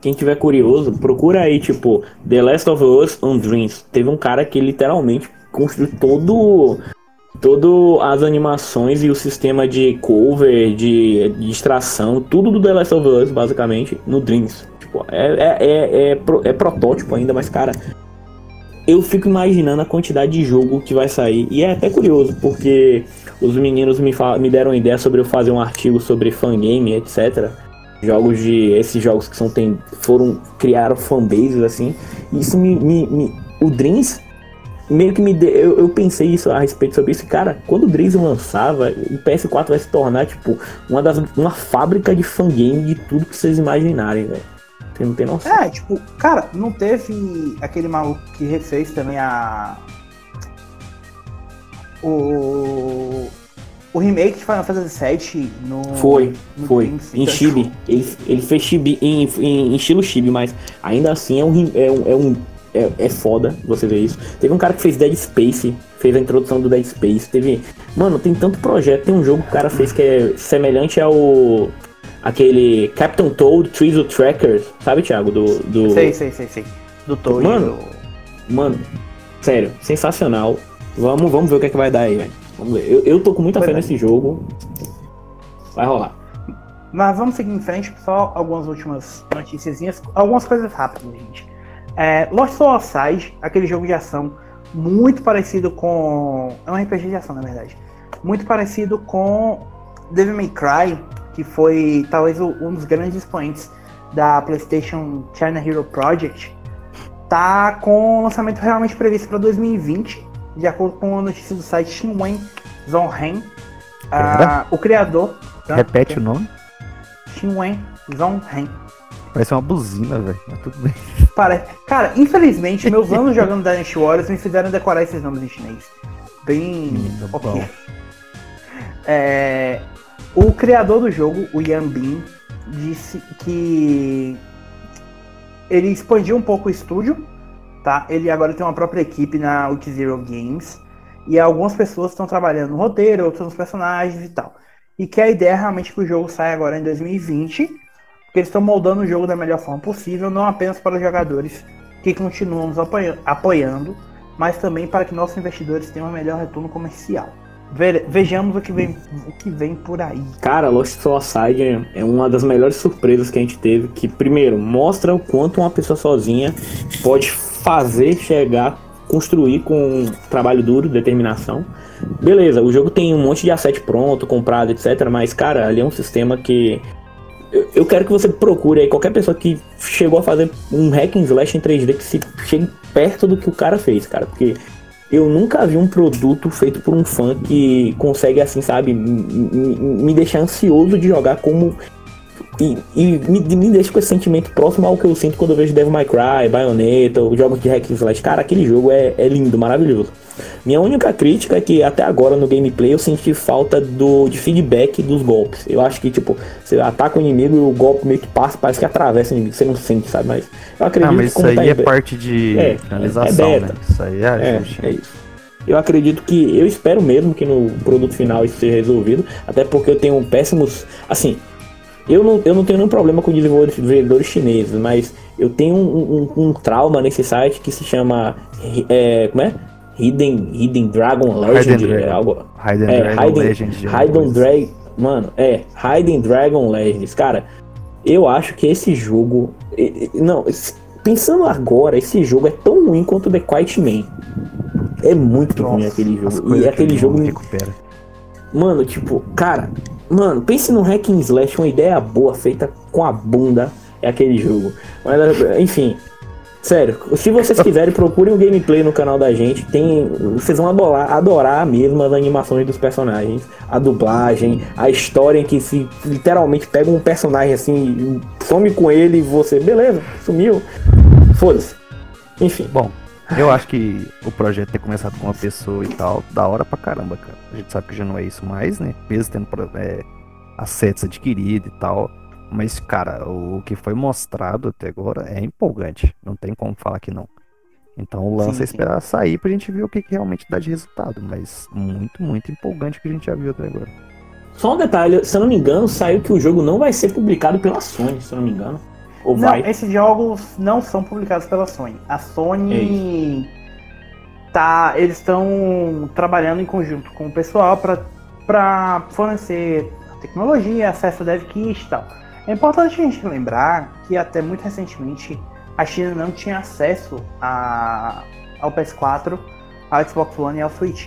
Quem tiver curioso, procura aí, tipo, The Last of Us on Dreams. Teve um cara que literalmente construiu todo. Todo as animações e o sistema de cover, de, de extração, tudo do The Last of Us, basicamente, no Dreams. Tipo, é, é, é, é, pro- é protótipo ainda, mas, cara, eu fico imaginando a quantidade de jogo que vai sair. E é até curioso, porque os meninos me, me deram ideia sobre eu fazer um artigo sobre fangame, etc jogos de esses jogos que são tem foram criaram fanbases assim. Isso me, me, me- o Dreams meio que me deu eu, eu pensei isso a respeito sobre isso. Cara quando o Dreams lançava o PS4 vai se tornar tipo uma das uma fábrica de fangame de tudo que vocês imaginarem velho você não tem noção É, tipo, cara, não teve aquele maluco que refez também a. O. O remake de Final Fantasy VII no. foi no foi Dreams. em Então, chibi tipo, ele, ele fez chibi em, em, em estilo chibi mas ainda assim é um é um, é um é, é foda você ver isso. Teve um cara que fez Dead Space, fez a introdução do Dead Space. Teve. Mano, tem tanto projeto. Tem um jogo que o cara fez que é semelhante ao. Aquele Captain Toad Treasure Trackers, sabe, Thiago? Do. do... Sei, sei, sei, sei. Do Toad. Mano. Mano, sério, sensacional. Vamos, vamos ver o que é que vai dar aí, velho. Vamos ver. Eu, eu tô com muita Pois fé é. nesse jogo. Vai rolar. Mas vamos seguir em frente, só algumas últimas noticiazinhas, algumas coisas rápidas, gente. É, Lost Soul Side, aquele jogo de ação muito parecido com. É um RPG de ação, na verdade. Muito parecido com Devil May Cry, que foi talvez um dos grandes expoentes da PlayStation China Hero Project. Tá com o lançamento realmente previsto para 2020, de acordo com a notícia do site Shinwen Zonhen. Ah, o criador. tá? Repete o nome. Shinwen Zonhen. Parece uma buzina, velho. Mas tudo bem. Parece. Cara, infelizmente, meus anos jogando Dynasty Warriors me fizeram decorar esses nomes em chinês. Bem. Ok. bom. É, o criador do jogo, o Yan Bin, disse que ele expandiu um pouco o estúdio, tá? Ele agora tem uma própria equipe na Ulti Zero Games e algumas pessoas estão trabalhando no roteiro, outros nos personagens e tal. E que a ideia é realmente que o jogo saia agora em 2020, porque eles estão moldando o jogo da melhor forma possível, não apenas para os jogadores que continuam nos apoia- apoiando, mas também para que nossos investidores tenham um melhor retorno comercial. Vejamos o que vem, o que vem por aí. Cara, Lost Soul Aside é uma das melhores surpresas que a gente teve, que primeiro mostra o quanto uma pessoa sozinha pode fazer, chegar, construir com trabalho duro, determinação. Beleza, o jogo tem um monte de asset pronto, comprado, etc, mas cara, ali é um sistema que eu- eu quero que você procure aí qualquer pessoa que chegou a fazer um hack and slash em 3D que se chegue perto do que o cara fez, cara, porque eu nunca vi um produto feito por um fã que consegue, assim, sabe, me deixar ansioso de jogar como. E, e me, me, deixa com esse sentimento próximo ao que eu sinto quando eu vejo Devil May Cry, Bayonetta, os jogos de hack and slash. Cara, aquele jogo é, é lindo, maravilhoso. Minha única crítica é que até agora no gameplay eu senti falta do, de feedback dos golpes. Eu acho que, tipo, você ataca o inimigo e o golpe meio que passa, parece que atravessa o inimigo, você não sente, sabe? Mas eu acredito ah, mas que isso aí tá é parte de é, finalização, é né? Isso aí é, é, é isso. Eu acredito que, eu espero mesmo que no produto final isso seja resolvido, até porque eu tenho péssimos, assim, eu não, eu não tenho nenhum problema com desenvolvedores chineses, mas eu tenho um, um, um trauma nesse site que se chama. É, como é? Hidden, Hidden Dragon Legend. Hidden é, algo, Hidden é, Dragon Hidden, Legend. Hidden Dragon. Mano, é. Hidden Dragon Legends. Cara, eu acho que esse jogo. Não, pensando agora, esse jogo é tão ruim quanto The Quiet Man. É muito Nossa, ruim aquele jogo. E aquele jogo. Recupera. Mano, tipo, cara, Mano, pense num hack and slash, uma ideia boa, feita com a bunda, é aquele jogo. Mas, enfim, sério, se vocês quiserem, procurem o um gameplay no canal da gente. Tem, vocês vão adorar, adorar mesmo as animações dos personagens, a dublagem, a história em que se literalmente pega um personagem assim, some com ele e você, beleza, sumiu. Foda-se. Enfim. Bom, eu acho que o projeto ter começado com uma pessoa e tal, da hora pra caramba, cara. A gente sabe que já não é isso mais, né? Mesmo tendo é, assets adquiridos e tal. Mas, cara, o que foi mostrado até agora é empolgante. Não tem como falar que não. Então o lance sim, é esperar sim. sair pra gente ver o que, que, realmente dá de resultado. Mas muito, muito empolgante o que a gente já viu até agora. Só um detalhe, se eu não me engano, saiu que o jogo não vai ser publicado pela Sony, se eu não me engano. Ou não, vai? esses jogos não são publicados pela Sony. A Sony é tá, eles estão trabalhando em conjunto com o pessoal para fornecer tecnologia, acesso a dev kit e tal. É importante a gente lembrar que até muito recentemente a China não tinha acesso a, ao PS4, ao Xbox One e ao Switch.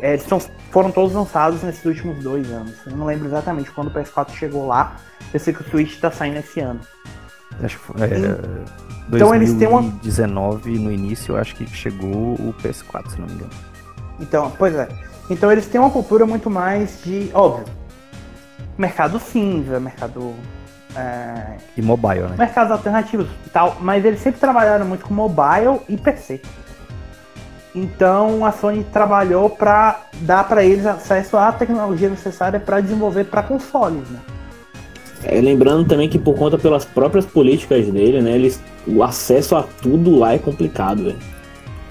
É, eles são, foram todos lançados nesses últimos dois anos. Eu não lembro exatamente quando o PS4 chegou lá. Eu sei que o Switch está saindo esse ano. Acho que foi, é, então 2019, eles têm uma... no início, eu acho que chegou o PS4, se não me engano. Então, pois é. Então eles têm uma cultura muito mais de, óbvio, mercado cinza, mercado é... e mobile, né? Mercados alternativos e tal, mas eles sempre trabalharam muito com mobile e PC. Então a Sony trabalhou para dar para eles acesso à tecnologia necessária para desenvolver para consoles, né? É, lembrando também que por conta pelas próprias políticas dele, né, eles, o acesso a tudo lá é complicado, velho.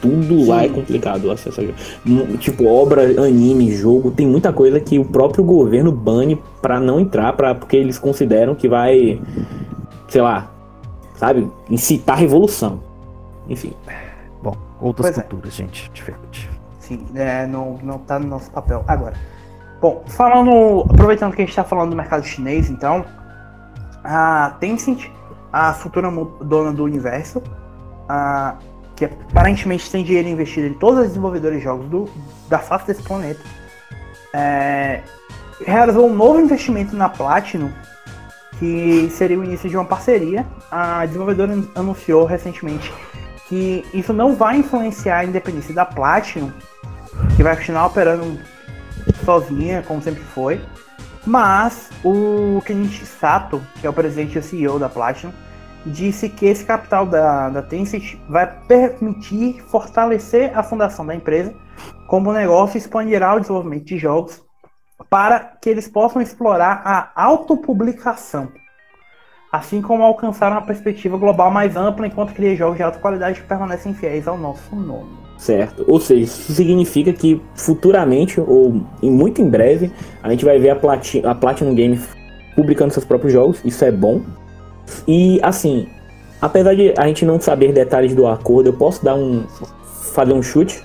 Tudo Sim. lá é complicado o acesso a Tipo, obra, anime, jogo, tem muita coisa que o próprio governo bane para não entrar, pra, porque eles consideram que vai, sei lá, sabe, incitar revolução. Enfim. Bom, outras pois é. culturas, é. gente, diferente. Sim, é, não, não tá no nosso papel. Agora, bom, falando, aproveitando que a gente tá falando do mercado chinês, então, a Tencent, a futura dona do universo, a, que aparentemente tem dinheiro investido em todos os desenvolvedores de jogos do, da face desse planeta, é, realizou um novo investimento na Platinum, que seria o início de uma parceria. A desenvolvedora anunciou recentemente que isso não vai influenciar a independência da Platinum, que vai continuar operando sozinha, como sempre foi. Mas o Kenichi Sato, que é o presidente e CEO da Platinum, disse que esse capital da, da Tencent vai permitir fortalecer a fundação da empresa como negócio e expandirá o desenvolvimento de jogos para que eles possam explorar a autopublicação, assim como alcançar uma perspectiva global mais ampla enquanto cria jogos de alta qualidade que permanecem fiéis ao nosso nome. Certo. Ou seja, isso significa que futuramente, ou muito em breve, a gente vai ver a, Plati a Platinum Game publicando seus próprios jogos. Isso é bom. E assim, apesar de a gente não saber detalhes do acordo, eu posso dar um. fazer um chute.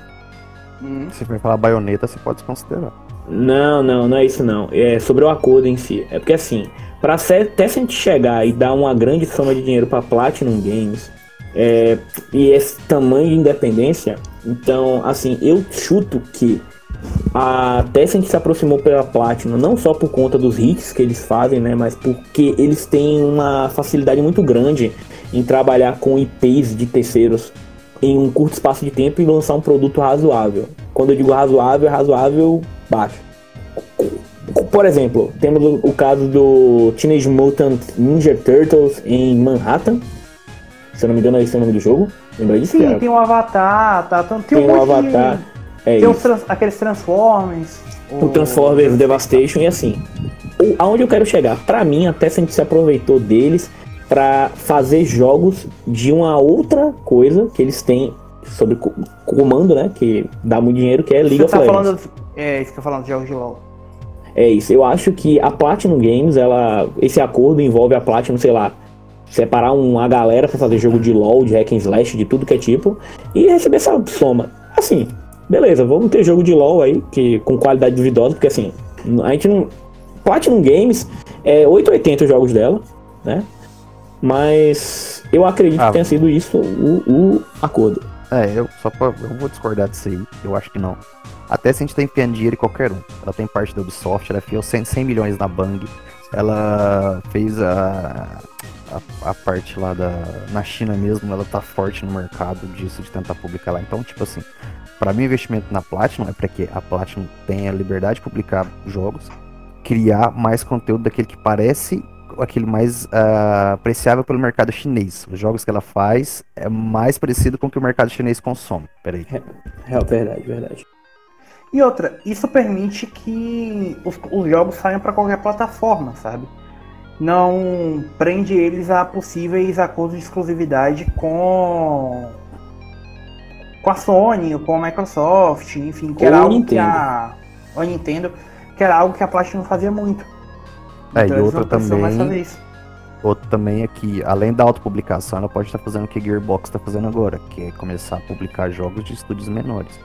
Hum. Se for falar baioneta, você pode considerar. Não, não, não é isso não. É sobre o acordo em si. É porque assim, para até se a gente chegar e dar uma grande soma de dinheiro para Platinum Games é, e esse tamanho de independência, então, assim, eu chuto que a Tencent se aproximou pela Platinum não só por conta dos hits que eles fazem, né, mas porque eles têm uma facilidade muito grande em trabalhar com IPs de terceiros em um curto espaço de tempo e lançar um produto razoável. Quando eu digo razoável, é razoável baixo. por exemplo, temos o, o caso do Teenage Mutant Ninja Turtles em Manhattan. Se eu não me engano, esse é o nome do jogo. Lembra disso? Sim, tem um Avatar, tá? Tem, Tem um um de- Avatar. É Tem os trans- aqueles Transformers. O Transformers Devastation e assim. O, aonde eu quero chegar? Pra mim, até se a gente se aproveitou deles pra fazer jogos de uma outra coisa que eles têm sobre co- comando, né? Que dá muito dinheiro, que é League of tá Legends. falando. É, isso que eu falando de jogos de LOL. É isso. Eu acho que a Platinum Games, ela, esse acordo envolve a Platinum, sei lá, separar uma galera pra fazer jogo de LoL, de hack and slash, de tudo que é tipo, e receber essa soma. Assim, beleza, vamos ter jogo de LoL aí, que com qualidade duvidosa, porque assim, a gente não. Platinum Games é 880 os jogos dela, né? Mas eu acredito Ah. que tenha sido isso o, o acordo. É, eu só pra, eu vou discordar disso aí, eu acho que não. Até se a gente tá empenhando dinheiro em qualquer um. Ela tem parte da Ubisoft, ela enfiou 100, 100 milhões na Bang. Ela fez a, a, a parte lá da. Na China mesmo, ela tá forte no mercado disso, de tentar publicar lá. Então, tipo assim, pra mim investimento na Platinum é pra que a Platinum tenha liberdade de publicar jogos, criar mais conteúdo daquele que parece aquele mais ah, apreciável pelo mercado chinês. Os jogos que ela faz é mais parecido com o que o mercado chinês consome. Peraí. É verdade, verdade. E outra, isso permite que os, os jogos saiam para qualquer plataforma, sabe? Não prende eles a possíveis acordos de exclusividade com com a Sony ou com a Microsoft, enfim, que Ou era algo que Nintendo. a ou a Nintendo, que era algo que a Platinum fazia muito. É, e eles outra também-. Outro também é que, além da autopublicação, ela pode estar fazendo o que a Gearbox está fazendo agora, que é começar a publicar jogos de estúdios menores.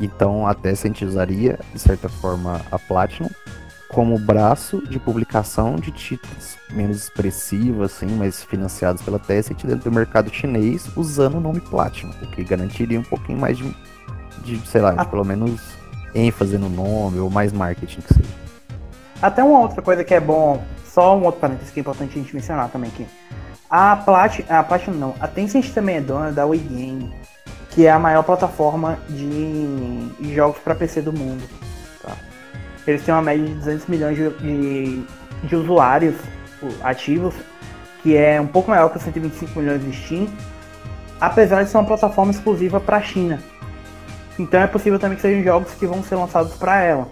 Então, até se a gente usaria, de certa forma, a Platinum como braço de publicação de títulos menos expressivos, assim, mas financiados pela Tencent dentro do mercado chinês, usando o nome Platinum, o que garantiria um pouquinho mais de, de sei lá, de pelo menos ênfase no nome ou mais marketing que seja. Até uma outra coisa que é bom, só um outro parênteses que é importante a gente mencionar também aqui. A Platinum, a Platinum não, a Tencent também é dona da Wii Game, que é a maior plataforma de jogos para PC do mundo. Eles têm uma média de 200 milhões de, de, de usuários ativos, que é um pouco maior que os 125 milhões do Steam, apesar de ser uma plataforma exclusiva para a China. Então é possível também que sejam jogos que vão ser lançados para ela.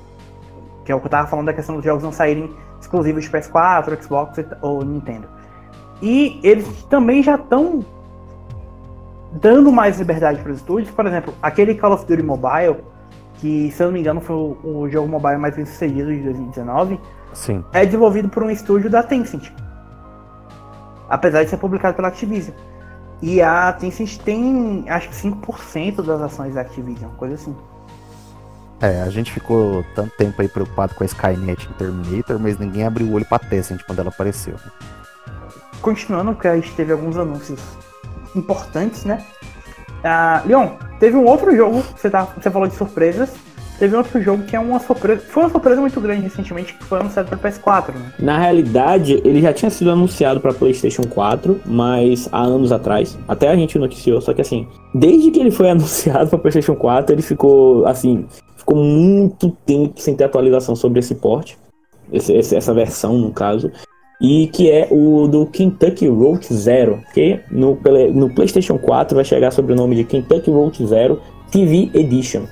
Que é o que eu tava falando da questão dos jogos não saírem exclusivos de PS4, Xbox ou Nintendo. E eles também já estão dando mais liberdade para os estúdios. Por exemplo, aquele Call of Duty Mobile, que se eu não me engano foi o, o jogo mobile mais bem sucedido de 2019, Sim. é desenvolvido por um estúdio da Tencent. Apesar de ser publicado pela Activision. E a Tencent tem acho que 5% das ações da Activision, coisa assim. É, a gente ficou tanto tempo aí preocupado com a Skynet em Terminator, mas ninguém abriu o olho pra Tencent quando ela apareceu. continuando, porque a gente teve alguns anúncios importantes, né? Ah, Leon, teve um outro jogo, você, tá, você falou de surpresas, teve outro jogo que é uma surpresa, foi uma surpresa muito grande recentemente, que foi anunciado para PS4, né? Na realidade, ele já tinha sido anunciado para PlayStation 4, mas há anos atrás. Até a gente noticiou, só que assim, desde que ele foi anunciado para PlayStation 4, ele ficou assim, ficou muito tempo sem ter atualização sobre esse porte, esse- essa versão no caso. E que é o do Kentucky Road Zero, que no, no PlayStation 4 vai chegar sob o nome de Kentucky Road Zero TV Edition.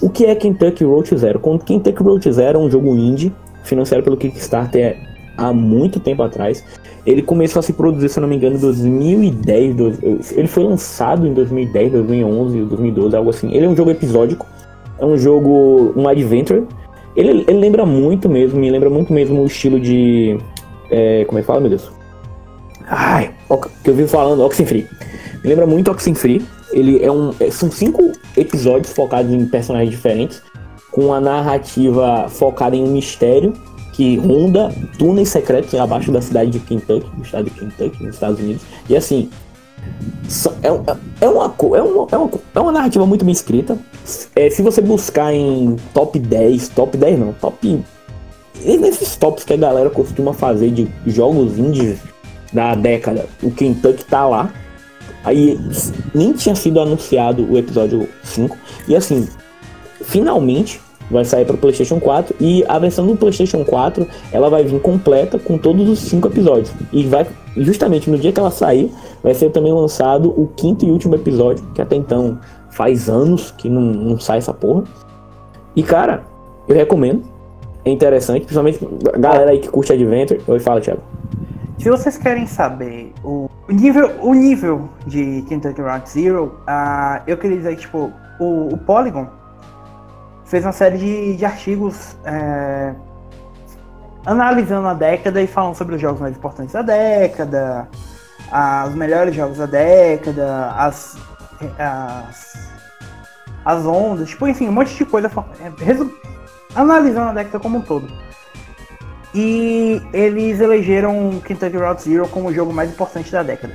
O que é Kentucky Road Zero? Kentucky Road Zero é um jogo indie, financiado pelo Kickstarter há muito tempo atrás. Ele começou a se produzir, se eu não me engano, em 2010. dois- Ele foi lançado em 2010, 2011, 2012, algo assim. Ele é um jogo episódico, é um jogo, um adventure. Ele, ele lembra muito mesmo, me lembra muito mesmo o estilo de. É, como é que fala, meu Deus? Ai, que eu vivo falando, Oxenfree. Me lembra muito Oxenfree. Ele é um. é- São cinco episódios focados em personagens diferentes, com uma narrativa focada em um mistério que ronda túneis secretos abaixo da cidade de Kentucky, no estado de Kentucky, nos Estados Unidos. E assim, é, é, uma, co- é, uma, é, uma, é uma narrativa muito bem escrita. É, se você buscar em top 10, top 10 não, top. E Nesses tops que a galera costuma fazer de jogos indies da década, o Kentucky tá lá. Aí nem tinha sido anunciado o episódio 5. E assim, finalmente vai sair para o PlayStation 4 e a versão do PlayStation 4 ela vai vir completa com todos os cinco episódios e vai justamente no dia que ela sair vai ser também lançado o quinto e último episódio que até então faz anos que não, não sai essa porra e cara eu recomendo interessante principalmente a galera aí que curte Adventure. Oi fala Thiago. Se vocês querem saber o nível, o nível de Kentucky Round Zero, uh, eu queria dizer que, tipo, o, o Polygon fez uma série de, de artigos é, analisando a década e falando sobre os jogos mais importantes da década, os melhores jogos da década, as, as, as ondas, tipo, enfim, um monte de coisa é, analisando a década como um todo. E eles elegeram Kentucky Route Zero como o jogo mais importante da década.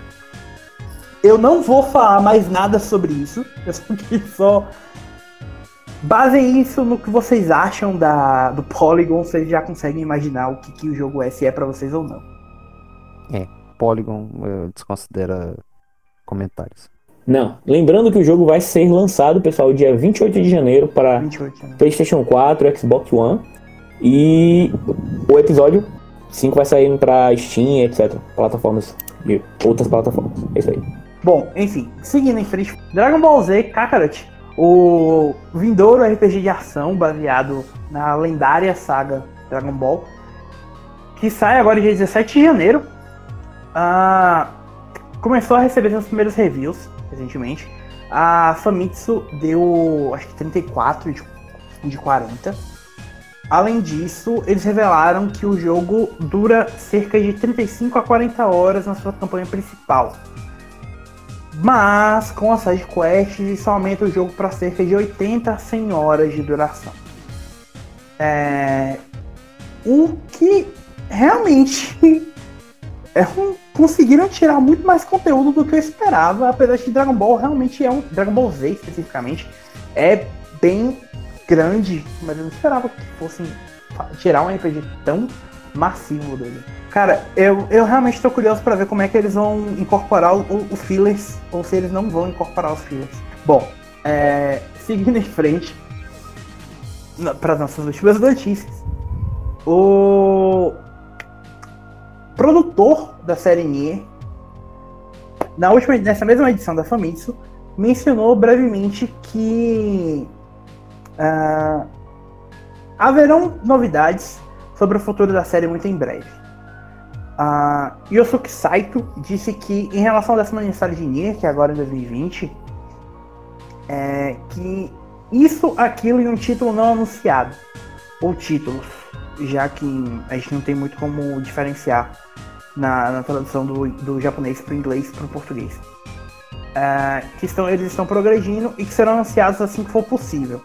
Eu não vou falar mais nada sobre isso. Eu só queria só. Isso no que vocês acham da, do Polygon, vocês já conseguem imaginar o que, que o jogo se é pra vocês ou não. É, Polygon desconsidera comentários. Não, lembrando que o jogo vai ser lançado, pessoal, dia 28 de janeiro para 28? PlayStation 4, Xbox One e o episódio 5 vai sair pra Steam, etc. Plataformas e outras plataformas. É isso aí. Bom, enfim, seguindo em frente, Dragon Ball Z Kakarot, o vindouro RPG de ação baseado na lendária saga Dragon Ball, que sai agora dia 17 de janeiro. Ah, começou a receber seus primeiros reviews recentemente. A Famitsu deu acho que 34 de, de 40 Além disso, eles revelaram que o jogo dura cerca de 35 a 40 horas na sua campanha principal. Mas com a side quest isso aumenta o jogo para cerca de 80 a 100 horas de duração. É... O que realmente é um... conseguiram tirar muito mais conteúdo do que eu esperava, apesar de que Dragon Ball realmente é um Dragon Ball Z especificamente é bem grande, mas eu não esperava que fossem tirar um RPG tão massivo dele. Cara, eu, eu realmente tô curioso para ver como é que eles vão incorporar o, o, fillers, ou se eles não vão incorporar os fillers. Bom, é, seguindo em frente, para as nossas últimas notícias, o produtor da série Nier, na última, nessa mesma edição da Famitsu, mencionou brevemente que Uh, haverão novidades sobre o futuro da série muito em breve. Uh, Yosuke Saito disse que, em relação ao décimo aniversário de Nier, que é agora em 2020, é, que isso, aquilo e um título não anunciado, ou títulos, já que a gente não tem muito como diferenciar na, na tradução do, do japonês para o inglês para o português. Uh, que estão, eles estão progredindo e que serão anunciados assim que for possível.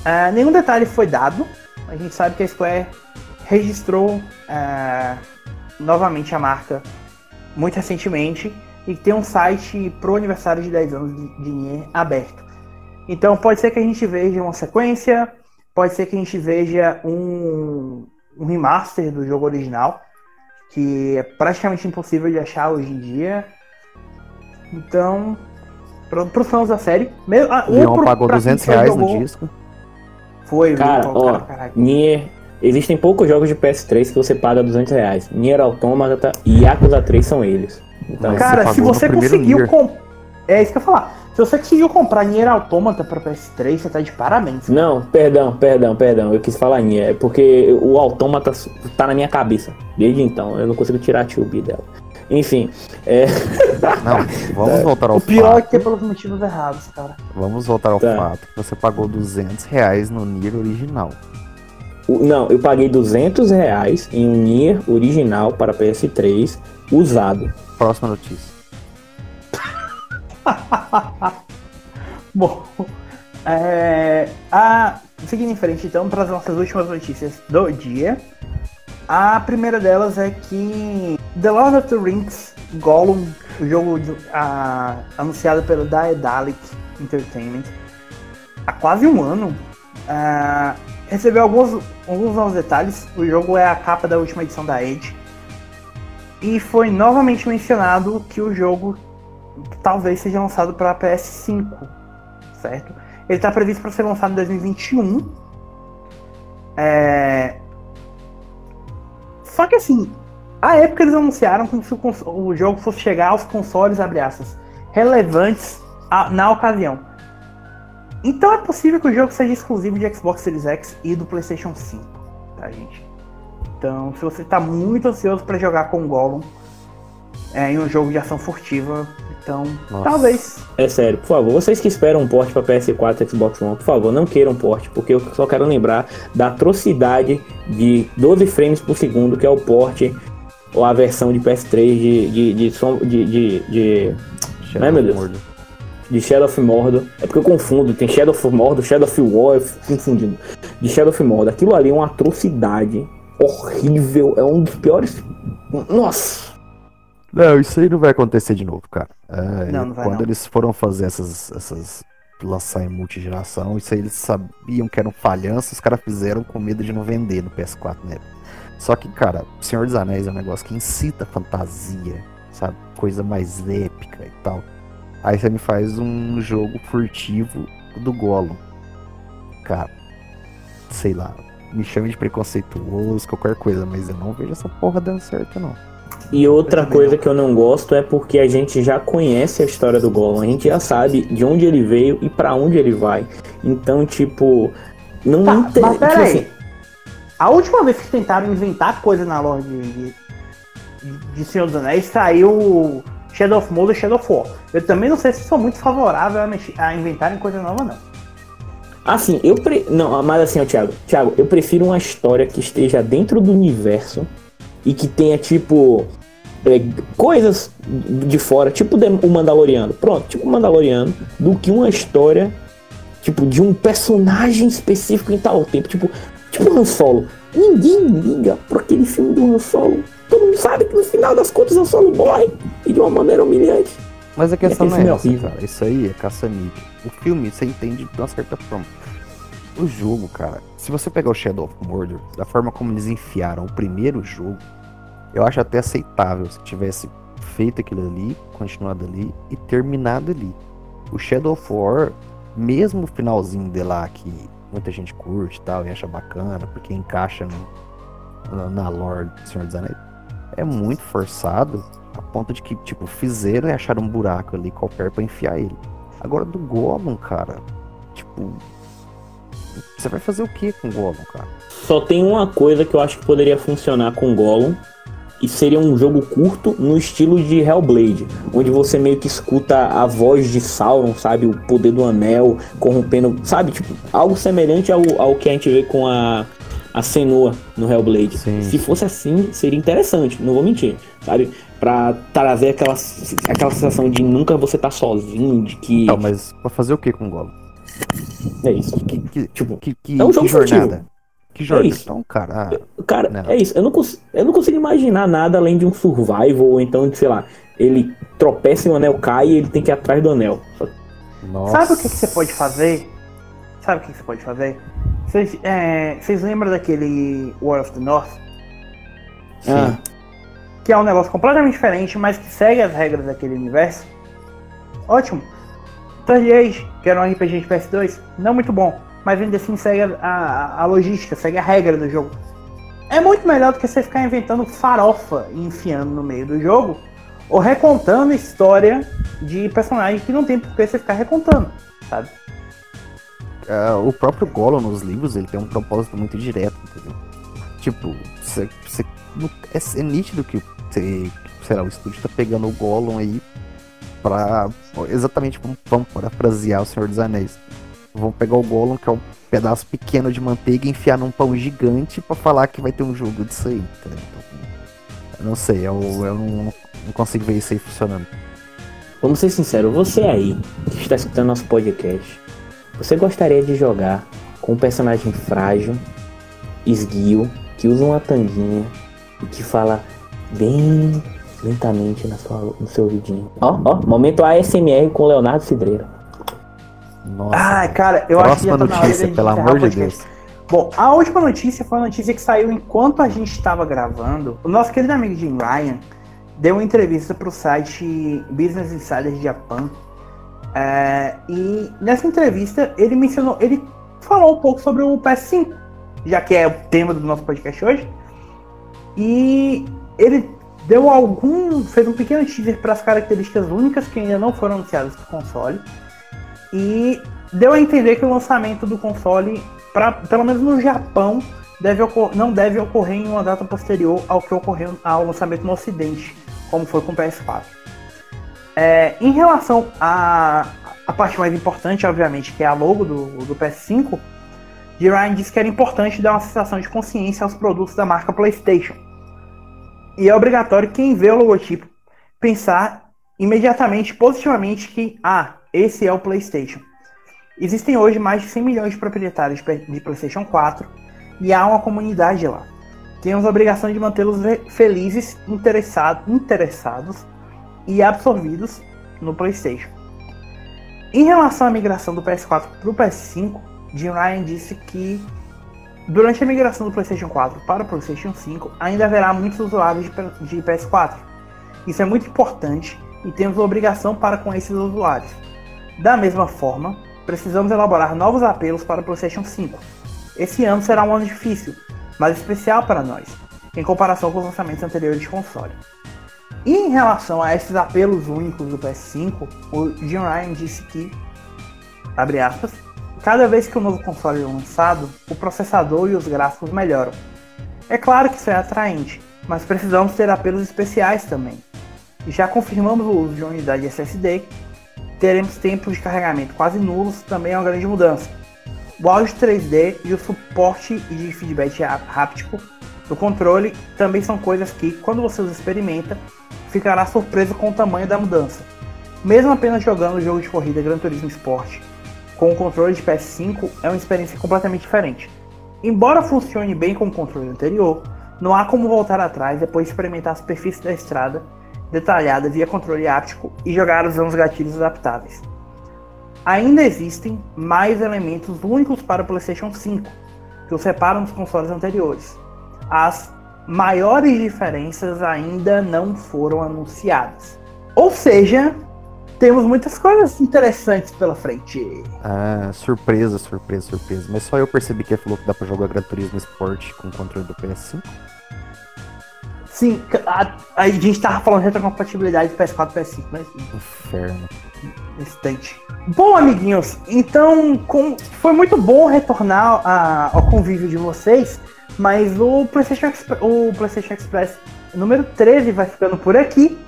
Uh, nenhum detalhe foi dado. A gente sabe que a Square registrou uh, novamente a marca muito recentemente e tem um site pro aniversário de 10 anos de, Nier aberto. Então pode ser que a gente veja uma sequência, pode ser que a gente veja um, um remaster do jogo original, que é praticamente impossível de achar hoje em dia. Então, para os fãs da série, mesmo, ah, o Leon pagou 200 reais jogou, no disco. Foi, cara, ó, cara, Nier, existem poucos jogos de PS3 que você paga 200 reais. Nier Automata e Yakuza 3 são eles. Então, cara, se você conseguiu comprar. É isso que eu ia falar. Se você conseguiu comprar Nier Automata pra PS3, você tá de parabéns. Cara. Não, perdão, perdão, perdão. Eu quis falar Nier. É porque o Automata tá na minha cabeça. Desde então. Eu não consigo tirar a tube dela. Enfim. É... Não, vamos voltar ao fato. O pior fato. é que é pelos motivos errados, cara. Vamos voltar ao tá. fato. Você pagou 200 reais no Nier original. O, não, eu paguei 200 reais em um Nier original para PS3 usado. Próxima notícia. Bom, é, a, seguindo em frente então para as nossas últimas notícias do dia. A primeira delas é que The Lord of the Rings Gollum, o jogo a, anunciado pelo Daedalic Entertainment, há quase um ano, a, recebeu alguns, alguns novos detalhes. O jogo é a capa da última edição da Edge. E foi novamente mencionado que o jogo talvez seja lançado para PS5, certo? Ele está previsto para ser lançado em 2021 É... Só que assim, a época eles anunciaram que o, o jogo fosse chegar aos consoles, abre aspas, relevantes a- na ocasião. Então é possível que o jogo seja exclusivo de Xbox Series X e do PlayStation 5, tá, gente? Então, se você tá muito ansioso pra jogar com o Gollum é, em um jogo de ação furtiva, então Nossa. talvez. É sério, por favor, vocês que esperam um porte para PS4 e Xbox One, por favor, não queiram porte, porque eu só quero lembrar da atrocidade de 12 frames por segundo, que é o porte ou a versão de PS3 de, de, de, som- de, de, de, Shadow Ai, meu Deus. Mordor. de Shadow of Mordor. É porque eu confundo, tem Shadow of Mordor, Shadow of War, eu fico confundindo. De Shadow of Mordor, aquilo ali é uma atrocidade horrível, é um dos piores. Nossa! Não, isso aí não vai acontecer de novo, cara. É, Não, não vai quando não. eles foram fazer essas, essas. lançar em multigeração, isso aí eles sabiam que eram falhanças, os caras fizeram com medo de não vender no PS4 né? Só que, cara, Senhor dos Anéis é um negócio que incita fantasia, sabe? Coisa mais épica e tal. Aí você me faz um jogo furtivo do Gollum. Cara, sei lá, me chame de preconceituoso, qualquer coisa, mas eu não vejo essa porra dando certo, não. E outra coisa que eu não gosto é porque a gente já conhece a história do Gollum, a gente já sabe de onde ele veio e pra onde ele vai. Então, tipo, não Tá, tem. mas tipo peraí. assim, A última vez que tentaram inventar coisa na lore de, de, de Senhor dos Anéis saiu Shadow of Mordor e Shadow of War. Eu também não sei se sou muito favorável a, mexer- a inventarem coisa nova, não. Assim, eu pre... Não, mas assim, ó, Thiago. Thiago, eu prefiro uma história que esteja dentro do universo e que tenha, tipo. É, coisas de fora, tipo o Mandaloriano. Pronto, tipo o Mandaloriano, do que uma história, tipo, de um personagem específico em tal tempo. Tipo, tipo Han Solo. Ninguém liga pro aquele filme do Han Solo. Todo mundo sabe que no final das contas Han Solo morre e de uma maneira humilhante. Mas a questão não é é essa, horrível. cara. Isso aí é caça-mídia. O filme você entende de uma certa forma. O jogo, cara, se você pegar o Shadow of Mordor, da forma como eles enfiaram o primeiro jogo, eu acho até aceitável se tivesse feito aquilo ali, continuado ali e terminado ali. O Shadow of War, mesmo o finalzinho de lá que muita gente curte e tal e acha bacana, porque encaixa no- na, lore do Senhor dos Anéis, é muito forçado a ponto de que, tipo, fizeram e acharam um buraco ali qualquer pra enfiar ele. Agora do Gollum, cara, tipo. Você vai fazer o que com o Gollum, cara? Só tem uma coisa que eu acho que poderia funcionar com Gollum. E seria um jogo curto no estilo de Hellblade, onde você meio que escuta a voz de Sauron, sabe? O poder do anel corrompendo, sabe? Tipo, algo semelhante ao, ao que a gente vê com a, a Senua no Hellblade. Sim, Se fosse assim, seria interessante, não vou mentir, sabe? Pra trazer aquela, aquela sensação de nunca você tá sozinho, de que. Não, mas pra fazer o que com o Gollum? É isso. Que, que, Tipo, que, que, é um jogo que jornada? furtivo. Que jornada? isso. Então, cara, ah, Cara, Não. é isso. Eu não, cons- eu não consigo imaginar nada além de um survival, ou então, de, sei lá, ele tropeça e o anel cai e ele tem que ir atrás do anel. Nossa. Sabe o que, que você pode fazer? Sabe o que, que você pode fazer? Vocês é, vocês lembram daquele War of the North? Sim. Ah, Que é um negócio completamente diferente, mas que segue as regras daquele universo? Ótimo. Third Age, que era um RPG de PS2, não muito bom, mas ainda assim segue a, a, a logística, segue a regra do jogo. É muito melhor do que você ficar inventando farofa e enfiando no meio do jogo, ou recontando história de personagem que não tem por que você ficar recontando, sabe? Ah, o próprio Gollum nos livros, ele tem um propósito muito direto, entendeu? Tipo, é, é nítido que você, sei lá, o estúdio tá pegando o Gollum aí pra. Exatamente, vamos, vamos parafrasear o Senhor dos Anéis. Vamos pegar o Gollum, que é um pedaço pequeno de manteiga, e enfiar num pão gigante pra falar que vai ter um jogo disso aí, entendeu? Então, eu não sei, eu, eu não, não consigo ver isso aí funcionando. vamos ser sinceros, você aí que está escutando nosso podcast, você gostaria de jogar com um personagem frágil, esguio, que usa uma tanguinha e que fala bem lentamente na sua, no seu ouvidinho. Ó, ó, momento ASMR com Leonardo Cidreira. Nossa. Ai, cara, eu acho que já tá na hora notícia, de pelo amor de podcast. Deus. Bom, a última notícia foi uma notícia que saiu enquanto a gente estava gravando. O nosso querido amigo Jim Ryan deu uma entrevista para o site Business Insider Japan. É, e nessa entrevista ele mencionou, ele falou um pouco sobre o PS5. já que é o tema do nosso podcast hoje. E ele deu algum. fez um pequeno teaser para as características únicas que ainda não foram anunciadas para o console. E deu a entender que o lançamento do console, pra, pelo menos no Japão, deve não deve ocorrer em uma data posterior ao que ocorreu ao lançamento no Ocidente, como foi com o PS4. É, em relação à a, parte mais importante, obviamente, que é a logo do, do PS5, G. Ryan disse que era importante dar uma sensação de consciência aos produtos da marca PlayStation. E é obrigatório quem vê o logotipo pensar imediatamente positivamente que, ah, esse é o PlayStation. Existem hoje mais de 100 milhões de proprietários de PlayStation 4 e há uma comunidade lá. Temos a obrigação de mantê-los felizes, interessado, interessados e absorvidos no PlayStation. Em relação à migração do PS4 para o PS5, Jim Ryan disse que durante a migração do PlayStation 4 para o PlayStation 5 ainda haverá muitos usuários de PS4. Isso é muito importante e temos obrigação para com esses usuários. Da mesma forma, precisamos elaborar novos apelos para o PlayStation 5. Esse ano será um ano difícil, mas especial para nós, em comparação com os lançamentos anteriores de console. E em relação a esses apelos únicos do PS5, o Jim Ryan disse que, abre aspas, cada vez que um novo console é lançado, o processador e os gráficos melhoram. É claro que isso é atraente, mas precisamos ter apelos especiais também. Já confirmamos o uso de uma unidade SSD teremos tempos de carregamento quase nulos, também é uma grande mudança. O áudio 3D e o suporte de feedback háptico do controle também são coisas que, quando você os experimenta, ficará surpreso com o tamanho da mudança. Mesmo apenas jogando o jogo de corrida Gran Turismo Sport com o controle de PS5 é uma experiência completamente diferente. Embora funcione bem com o controle anterior, não há como voltar atrás depois de experimentar a superfície da estrada detalhada via controle áptico e jogar usando os gatilhos adaptáveis. Ainda existem mais elementos únicos para o PlayStation 5, que os separam dos consoles anteriores. As maiores diferenças ainda não foram anunciadas. Ou seja, temos muitas coisas interessantes pela frente. Ah, surpresa, surpresa, surpresa. Mas só eu percebi que falou que dá pra jogar Gran Turismo Sport com o controle do PS5. Sim, a, a gente tava falando de retrocompatibilidade PS4 e PS5, mas. Inferno. Instante. Bom, amiguinhos, então com, foi muito bom retornar a, ao convívio de vocês, mas o PlayStation, o PlayStation Express número 13 vai ficando por aqui,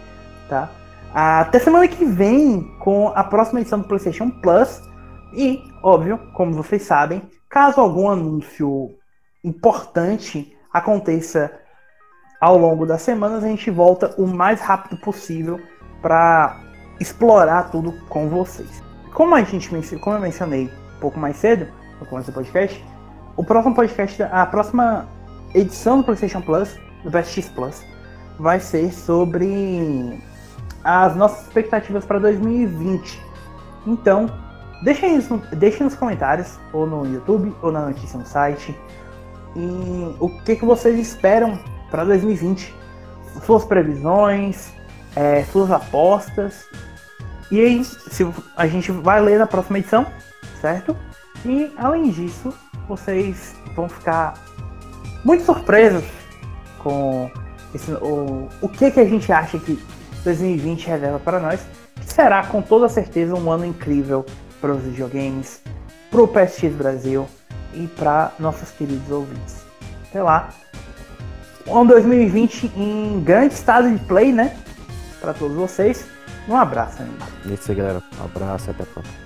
tá? Até semana que vem com a próxima edição do PlayStation Plus. E, óbvio, como vocês sabem, caso algum anúncio importante aconteça ao longo das semanas a gente volta o mais rápido possível para explorar tudo com vocês. Como a gente como eu mencionei um pouco mais cedo no começo do podcast, o próximo podcast, a próxima edição do PlayStation Plus, do PSX Plus, vai ser sobre as nossas expectativas para 2020. Então, deixem, deixem nos comentários, ou no YouTube, ou na notícia no site, e o que, que vocês esperam para 2020. Suas previsões, é, suas apostas. E aí, se, a gente vai ler na próxima edição, certo? E além disso, vocês vão ficar muito surpresos com esse, o, o que, que a gente acha que 2020 reserva para nós. Que será com toda certeza um ano incrível para os videogames, para o PSX Brasil e para nossos queridos ouvintes. Até lá, um 2020 em grande estado de play, né? Para todos vocês. Um abraço, amigo. É isso aí, galera. Um abraço e até a próxima.